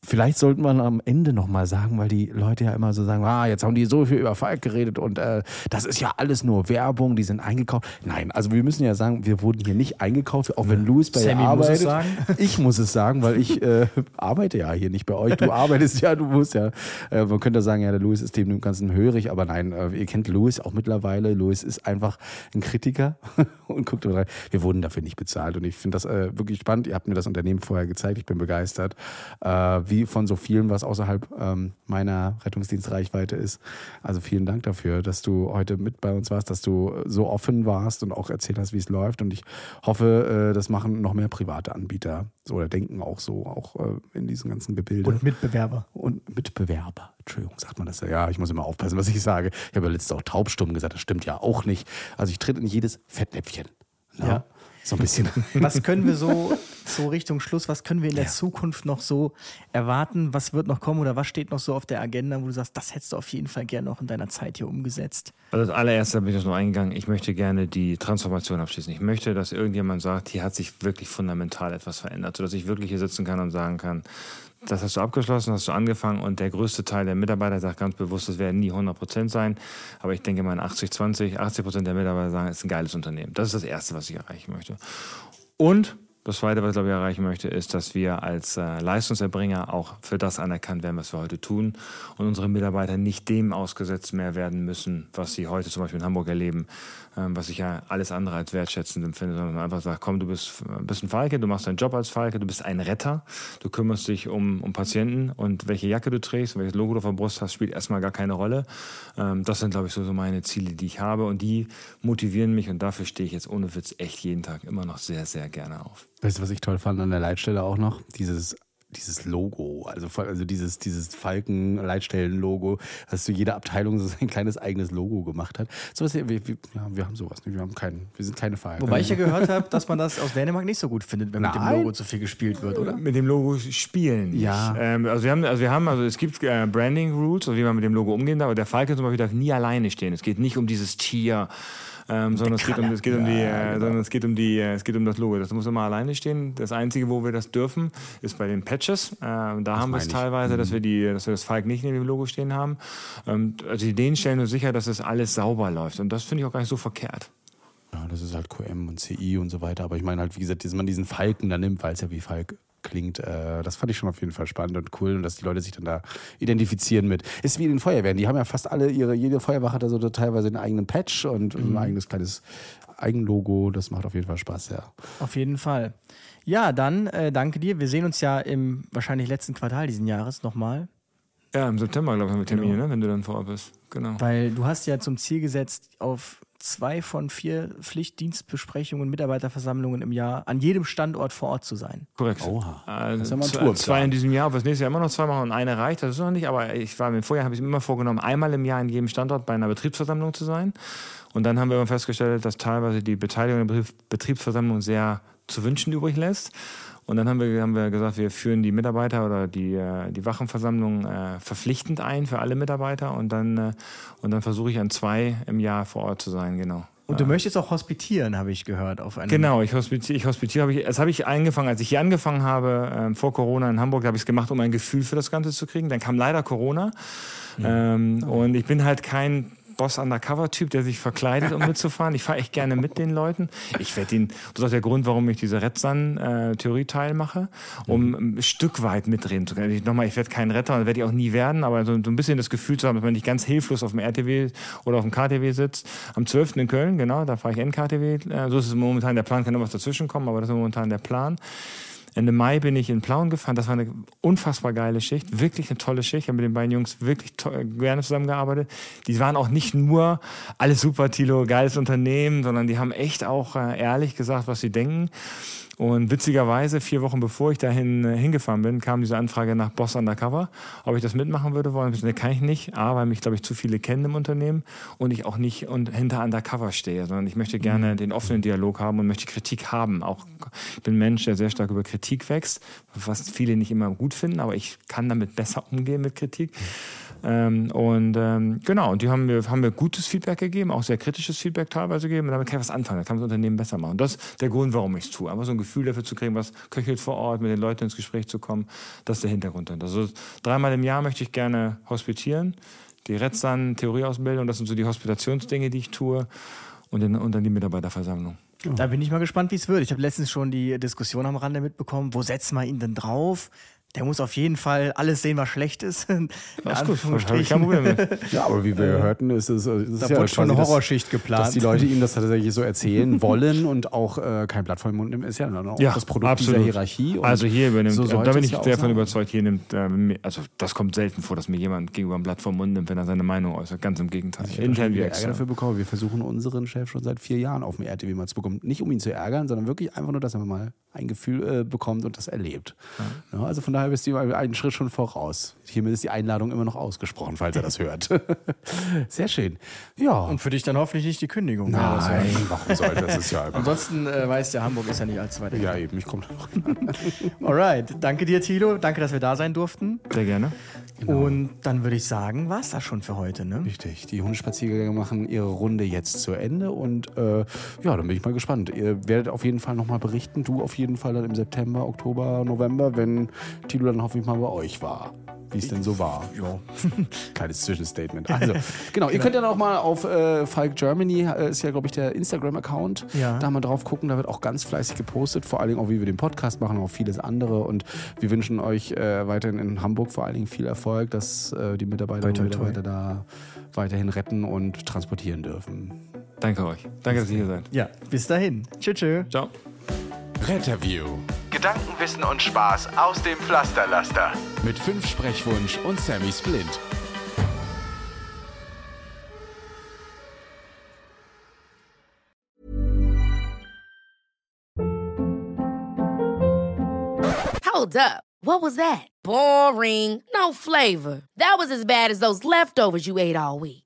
Vielleicht sollten wir am Ende nochmal sagen, weil die Leute ja immer so sagen, ah, jetzt haben die so viel über Falk geredet und äh, das ist ja alles nur Werbung, die sind eingekauft. Nein, also wir müssen ja sagen, wir wurden hier nicht eingekauft, auch wenn Louis bei Sammy ihr arbeitet. Ich muss es sagen, weil ich äh, arbeite ja hier nicht bei euch. Du arbeitest ja, du musst ja. Äh, man könnte sagen, ja, der Louis ist dem Ganzen hörig, aber nein, äh, ihr kennt Louis auch mittlerweile. Louis ist einfach ein Kritiker und guckt rein. Wir wurden dafür nicht bezahlt und ich finde das äh, wirklich spannend. Ihr habt mir das Unternehmen vorher gezeigt, ich bin begeistert. Äh, wie wie von so vielen, was außerhalb ähm, meiner Rettungsdienstreichweite ist. Also vielen Dank dafür, dass du heute mit bei uns warst, dass du so offen warst und auch erzählt hast, wie es läuft. Und ich hoffe, äh, das machen noch mehr private Anbieter oder denken auch so, auch äh, in diesen ganzen Gebilde. Und Mitbewerber. Und Mitbewerber. Entschuldigung, sagt man das ja? Ja, ich muss immer aufpassen, was ich sage. Ich habe ja letztens auch taubstumm gesagt, das stimmt ja auch nicht. Also ich tritt in jedes Fettnäpfchen. Ja. ja. So ein bisschen. Was können wir so, so Richtung Schluss, was können wir in der ja. Zukunft noch so erwarten? Was wird noch kommen oder was steht noch so auf der Agenda, wo du sagst, das hättest du auf jeden Fall gerne noch in deiner Zeit hier umgesetzt? Also als allererstes bin ich das noch eingegangen. Ich möchte gerne die Transformation abschließen. Ich möchte, dass irgendjemand sagt, hier hat sich wirklich fundamental etwas verändert, sodass ich wirklich hier sitzen kann und sagen kann, das hast du abgeschlossen, hast du angefangen und der größte Teil der Mitarbeiter sagt ganz bewusst, es werden nie 100 Prozent sein, aber ich denke mal 80, 20, 80 Prozent der Mitarbeiter sagen, es ist ein geiles Unternehmen. Das ist das Erste, was ich erreichen möchte. Und das Zweite, was ich glaube ich erreichen möchte, ist, dass wir als äh, Leistungserbringer auch für das anerkannt werden, was wir heute tun und unsere Mitarbeiter nicht dem ausgesetzt mehr werden müssen, was sie heute zum Beispiel in Hamburg erleben, was ich ja alles andere als wertschätzend empfinde, sondern man einfach sagt, komm, du bist, bist ein Falke, du machst deinen Job als Falke, du bist ein Retter, du kümmerst dich um, um Patienten und welche Jacke du trägst, welches Logo du auf der Brust hast, spielt erstmal gar keine Rolle. Ähm, das sind, glaube ich, so, so meine Ziele, die ich habe und die motivieren mich und dafür stehe ich jetzt ohne Witz echt jeden Tag immer noch sehr, sehr gerne auf. Weißt du, was ich toll fand an der Leitstelle auch noch? Dieses dieses Logo, also, also dieses, dieses Falken-Leitstellen-Logo, dass so jede Abteilung so sein kleines eigenes Logo gemacht hat. So was, wir, wir, ja, wir haben sowas nicht. Wir, haben keinen, wir sind keine Falken. Wobei ich ja gehört habe, dass man das aus Dänemark nicht so gut findet, wenn mit dem Nein. Logo zu viel gespielt wird, oder? Mit dem Logo spielen. nicht. Ja. Ähm, also wir haben, also wir haben, also es gibt äh, Branding Rules, also wie man mit dem Logo umgehen darf, aber der Falke zum Beispiel darf nie alleine stehen. Es geht nicht um dieses Tier. Ähm, sondern es geht, um, es geht um die, äh, sondern es geht um die, äh, es geht um das Logo. Das muss immer alleine stehen. Das einzige, wo wir das dürfen, ist bei den Patches. Äh, da haben wir es teilweise, dass wir die, dass wir das Falk nicht neben dem Logo stehen haben. Ähm, also die Ideen stellen uns sicher, dass es alles sauber läuft. Und das finde ich auch gar nicht so verkehrt. Ja, das ist halt QM und CI und so weiter. Aber ich meine halt, wie gesagt, dass man diesen Falken da nimmt, weil es ja wie Falk klingt, äh, das fand ich schon auf jeden Fall spannend und cool und dass die Leute sich dann da identifizieren mit. Ist wie in den Feuerwehren. Die haben ja fast alle ihre, jede Feuerwache hat da so teilweise einen eigenen Patch und ein eigenes kleines Eigenlogo. Das macht auf jeden Fall Spaß, ja. Auf jeden Fall. Ja, dann äh, danke dir. Wir sehen uns ja im wahrscheinlich letzten Quartal diesen Jahres nochmal. Ja, im September, glaube ich, haben wir Termine, ne, wenn du dann vor Ort bist. Genau. Weil du hast ja zum Ziel gesetzt, auf zwei von vier Pflichtdienstbesprechungen, Mitarbeiterversammlungen im Jahr an jedem Standort vor Ort zu sein. Korrekt. Oha. Also Das ist ja mal ein zwei, Tourplan. zwei in diesem Jahr, aber das nächste Jahr immer noch zwei machen und eine reicht. Das ist noch nicht, aber ich war mir vorher, habe ich mir immer vorgenommen, einmal im Jahr in jedem Standort bei einer Betriebsversammlung zu sein. Und dann haben wir festgestellt, dass teilweise die Beteiligung der Betrieb- Betriebsversammlung sehr zu wünschen übrig lässt. Und dann haben wir, haben wir gesagt, wir führen die Mitarbeiter oder die, äh, die Wachenversammlung äh, verpflichtend ein für alle Mitarbeiter und dann, äh, und dann versuche ich an zwei im Jahr vor Ort zu sein, genau. Und du möchtest auch hospitieren, habe ich gehört, auf einem. Genau, ich hospitiere, ich hospitiere habe ich, das habe ich angefangen, als ich hier angefangen habe, ähm, vor Corona in Hamburg, habe ich es gemacht, um ein Gefühl für das Ganze zu kriegen. Dann kam leider Corona. Ähm, Und ich bin halt kein Boss Undercover-Typ, der sich verkleidet, um mitzufahren. Ich fahre echt gerne mit den Leuten. Ich werde ihn, das ist auch der Grund, warum ich diese Red Sun-Theorie-Teil mache, um ein Stück weit mitreden zu können. Ich, nochmal, ich werde kein Retter, das werde ich auch nie werden, aber so, so ein bisschen das Gefühl zu haben, dass man nicht ganz hilflos auf dem RTW oder auf dem KTW sitzt. Am 12. in Köln, genau, da fahre ich NKTW. Äh, So ist es momentan der Plan, kann noch was dazwischen kommen, aber das ist momentan der Plan. Ende Mai bin ich in Plauen gefahren. Das war eine unfassbar geile Schicht. Wirklich eine tolle Schicht. Ich habe mit den beiden Jungs wirklich to- gerne zusammengearbeitet. Die waren auch nicht nur alles super, Tilo, geiles Unternehmen, sondern die haben echt auch äh, ehrlich gesagt, was sie denken. Und witzigerweise, vier Wochen bevor ich dahin äh, hingefahren bin, kam diese Anfrage nach Boss Undercover, ob ich das mitmachen würde wollen. Ich kann ich nicht. A, weil mich, glaube ich, zu viele kennen im Unternehmen und ich auch nicht und hinter Undercover stehe, sondern ich möchte gerne den offenen Dialog haben und möchte Kritik haben. Auch ich bin ein Mensch, der sehr stark über Kritik wächst, was viele nicht immer gut finden, aber ich kann damit besser umgehen mit Kritik. Ähm, und ähm, genau, und die haben mir, haben mir gutes Feedback gegeben, auch sehr kritisches Feedback teilweise gegeben. Und damit kann ich was anfangen, da kann das Unternehmen besser machen. Das ist der Grund, warum ich es tue. Einfach so ein Gefühl dafür zu kriegen, was köchelt vor Ort, mit den Leuten ins Gespräch zu kommen. Das ist der Hintergrund. Also dreimal im Jahr möchte ich gerne hospitieren. Die Red Sun Theorieausbildung, das sind so die Hospitationsdinge, die ich tue. Und, dann- und dann die Mitarbeiterversammlung. Da bin ich mal gespannt, wie es wird. Ich habe letztens schon die Diskussion am Rande mitbekommen. Wo setzt man ihn denn drauf? Der muss auf jeden Fall alles sehen, was schlecht ist. Das ist gut, kein Problem mit. Ja, aber wie wir hörten, ist es, ist es Da ja wurde schon eine quasi das- Horrorschicht geplant. Dass die Leute ihm das tatsächlich so erzählen wollen und auch äh, kein Blatt vor den Mund nehmen, ist ja dann auch das Produkt dieser Hierarchie. Und Also hier übernimmt, so da sollte bin ich ja davon sein. überzeugt, hier nimmt, äh, also das kommt selten vor, dass mir jemand gegenüber ein Blatt vom Mund nimmt, wenn er seine Meinung äußert. Ganz im Gegenteil. Ich habe Intern wie Ärger extern. dafür bekommen. Wir versuchen unseren Chef schon seit vier Jahren auf dem RTW mal zu bekommen. Nicht um ihn zu ärgern, sondern wirklich einfach nur, dass er mal ein Gefühl äh, bekommt und das erlebt. Ja, also von daher bist du einen Schritt schon voraus. Hiermit ist die Einladung immer noch ausgesprochen, falls er das hört. Sehr schön. Ja. Und für dich dann hoffentlich nicht die Kündigung. er. Nein, warum sollte das? ist ja einfach. Ansonsten äh, weißt du, Hamburg ist ja nicht allzu weit. Ja, eben, ich komme noch. Alright, danke dir, Thilo. Danke, dass wir da sein durften. Sehr gerne. Und dann würde ich sagen, war's das schon für heute, ne? Richtig. Die Hundespaziergänge machen ihre Runde jetzt zu Ende und äh, ja, dann bin ich mal gespannt. Ihr werdet auf jeden Fall nochmal berichten. Du auf jeden Fall dann im September, Oktober, November, wenn Tilo dann hoffentlich mal bei euch war. Wie es denn so war. Ja. Kleines Zwischenstatement. Also, genau, ihr könnt ja noch mal auf äh, Falk Germany, äh, ist ja, glaube ich, der Instagram-Account, Ja. da mal drauf gucken. Da wird auch ganz fleißig gepostet, vor allen Dingen auch, wie wir den Podcast machen, auch vieles andere. Und wir wünschen euch äh, weiterhin in Hamburg vor allen Dingen viel Erfolg, dass äh, die Mitarbeiter und Toi, toi, toi. Mitarbeiter da weiterhin retten und transportieren dürfen. Danke euch. Danke, dass ihr hier seid. Ja, bis dahin. Tschö, tschö. Ciao. Retterview. Gedanken, Wissen und Spaß aus dem Pflasterlaster. Mit fünf Sprechwunsch und Sammy Splint. Hold up. What was that? Boring. No flavor. That was as bad as those leftovers you ate all week.